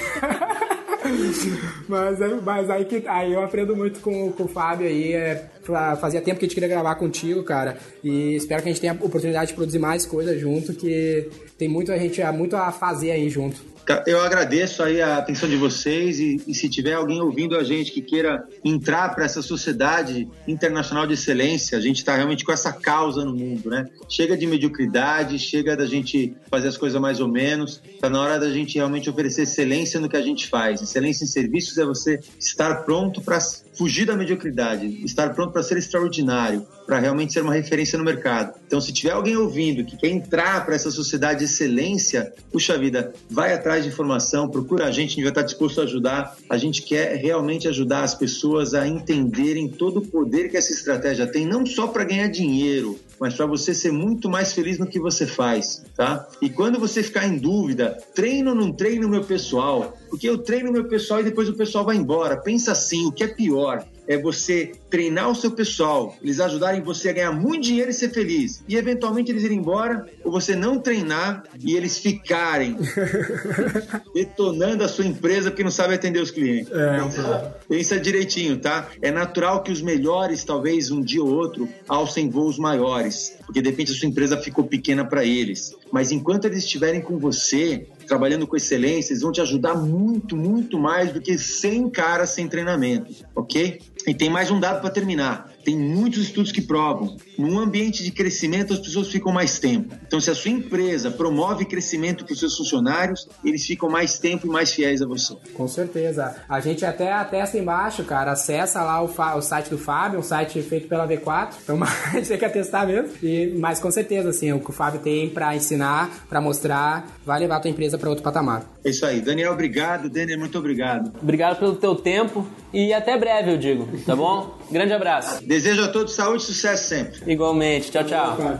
*laughs* mas, mas aí, que, aí eu aprendo muito com, com o Fábio aí. É, fazia tempo que a gente queria gravar contigo, cara. E espero que a gente tenha a oportunidade de produzir mais coisas junto, que tem muito a gente muito a fazer aí junto. Eu agradeço aí a atenção de vocês e, e se tiver alguém ouvindo a gente que queira entrar para essa sociedade internacional de excelência, a gente está realmente com essa causa no mundo, né? Chega de mediocridade, chega da gente fazer as coisas mais ou menos, está na hora da gente realmente oferecer excelência no que a gente faz. Excelência em serviços é você estar pronto para fugir da mediocridade, estar pronto para ser extraordinário, para realmente ser uma referência no mercado. Então, se tiver alguém ouvindo que quer entrar para essa sociedade de excelência, puxa vida, vai atrás de informação, procura a gente, a gente vai estar disposto a ajudar. A gente quer realmente ajudar as pessoas a entenderem todo o poder que essa estratégia tem, não só para ganhar dinheiro, mas para você ser muito mais feliz no que você faz, tá? E quando você ficar em dúvida, treino ou não treino meu pessoal? Porque eu treino meu pessoal e depois o pessoal vai embora. Pensa assim, o que é pior? é você treinar o seu pessoal, eles ajudarem você a ganhar muito dinheiro e ser feliz, e eventualmente eles irem embora, ou você não treinar e eles ficarem *laughs* detonando a sua empresa porque não sabe atender os clientes. É, então, pensa direitinho, tá? É natural que os melhores, talvez um dia ou outro, alcem voos maiores, porque de repente a sua empresa ficou pequena para eles. Mas enquanto eles estiverem com você, trabalhando com excelência, eles vão te ajudar muito, muito mais do que 100 caras sem treinamento, ok? E tem mais um dado para terminar. Tem muitos estudos que provam, num ambiente de crescimento as pessoas ficam mais tempo. Então, se a sua empresa promove crescimento para os seus funcionários, eles ficam mais tempo e mais fiéis a você. Com certeza. A gente até atesta embaixo, cara. Acessa lá o, o site do Fábio, um site feito pela V4. *laughs* Então, a gente tem que atestar mesmo. E, mas com certeza, assim, o que o Fábio tem para ensinar, para mostrar, vai levar a tua empresa para outro patamar. É isso aí. Daniel, obrigado. Daniel, muito obrigado. Obrigado pelo teu tempo e até breve, eu digo. Tá bom? Grande abraço. Desejo a todos saúde e sucesso sempre. Igualmente. Tchau, tchau.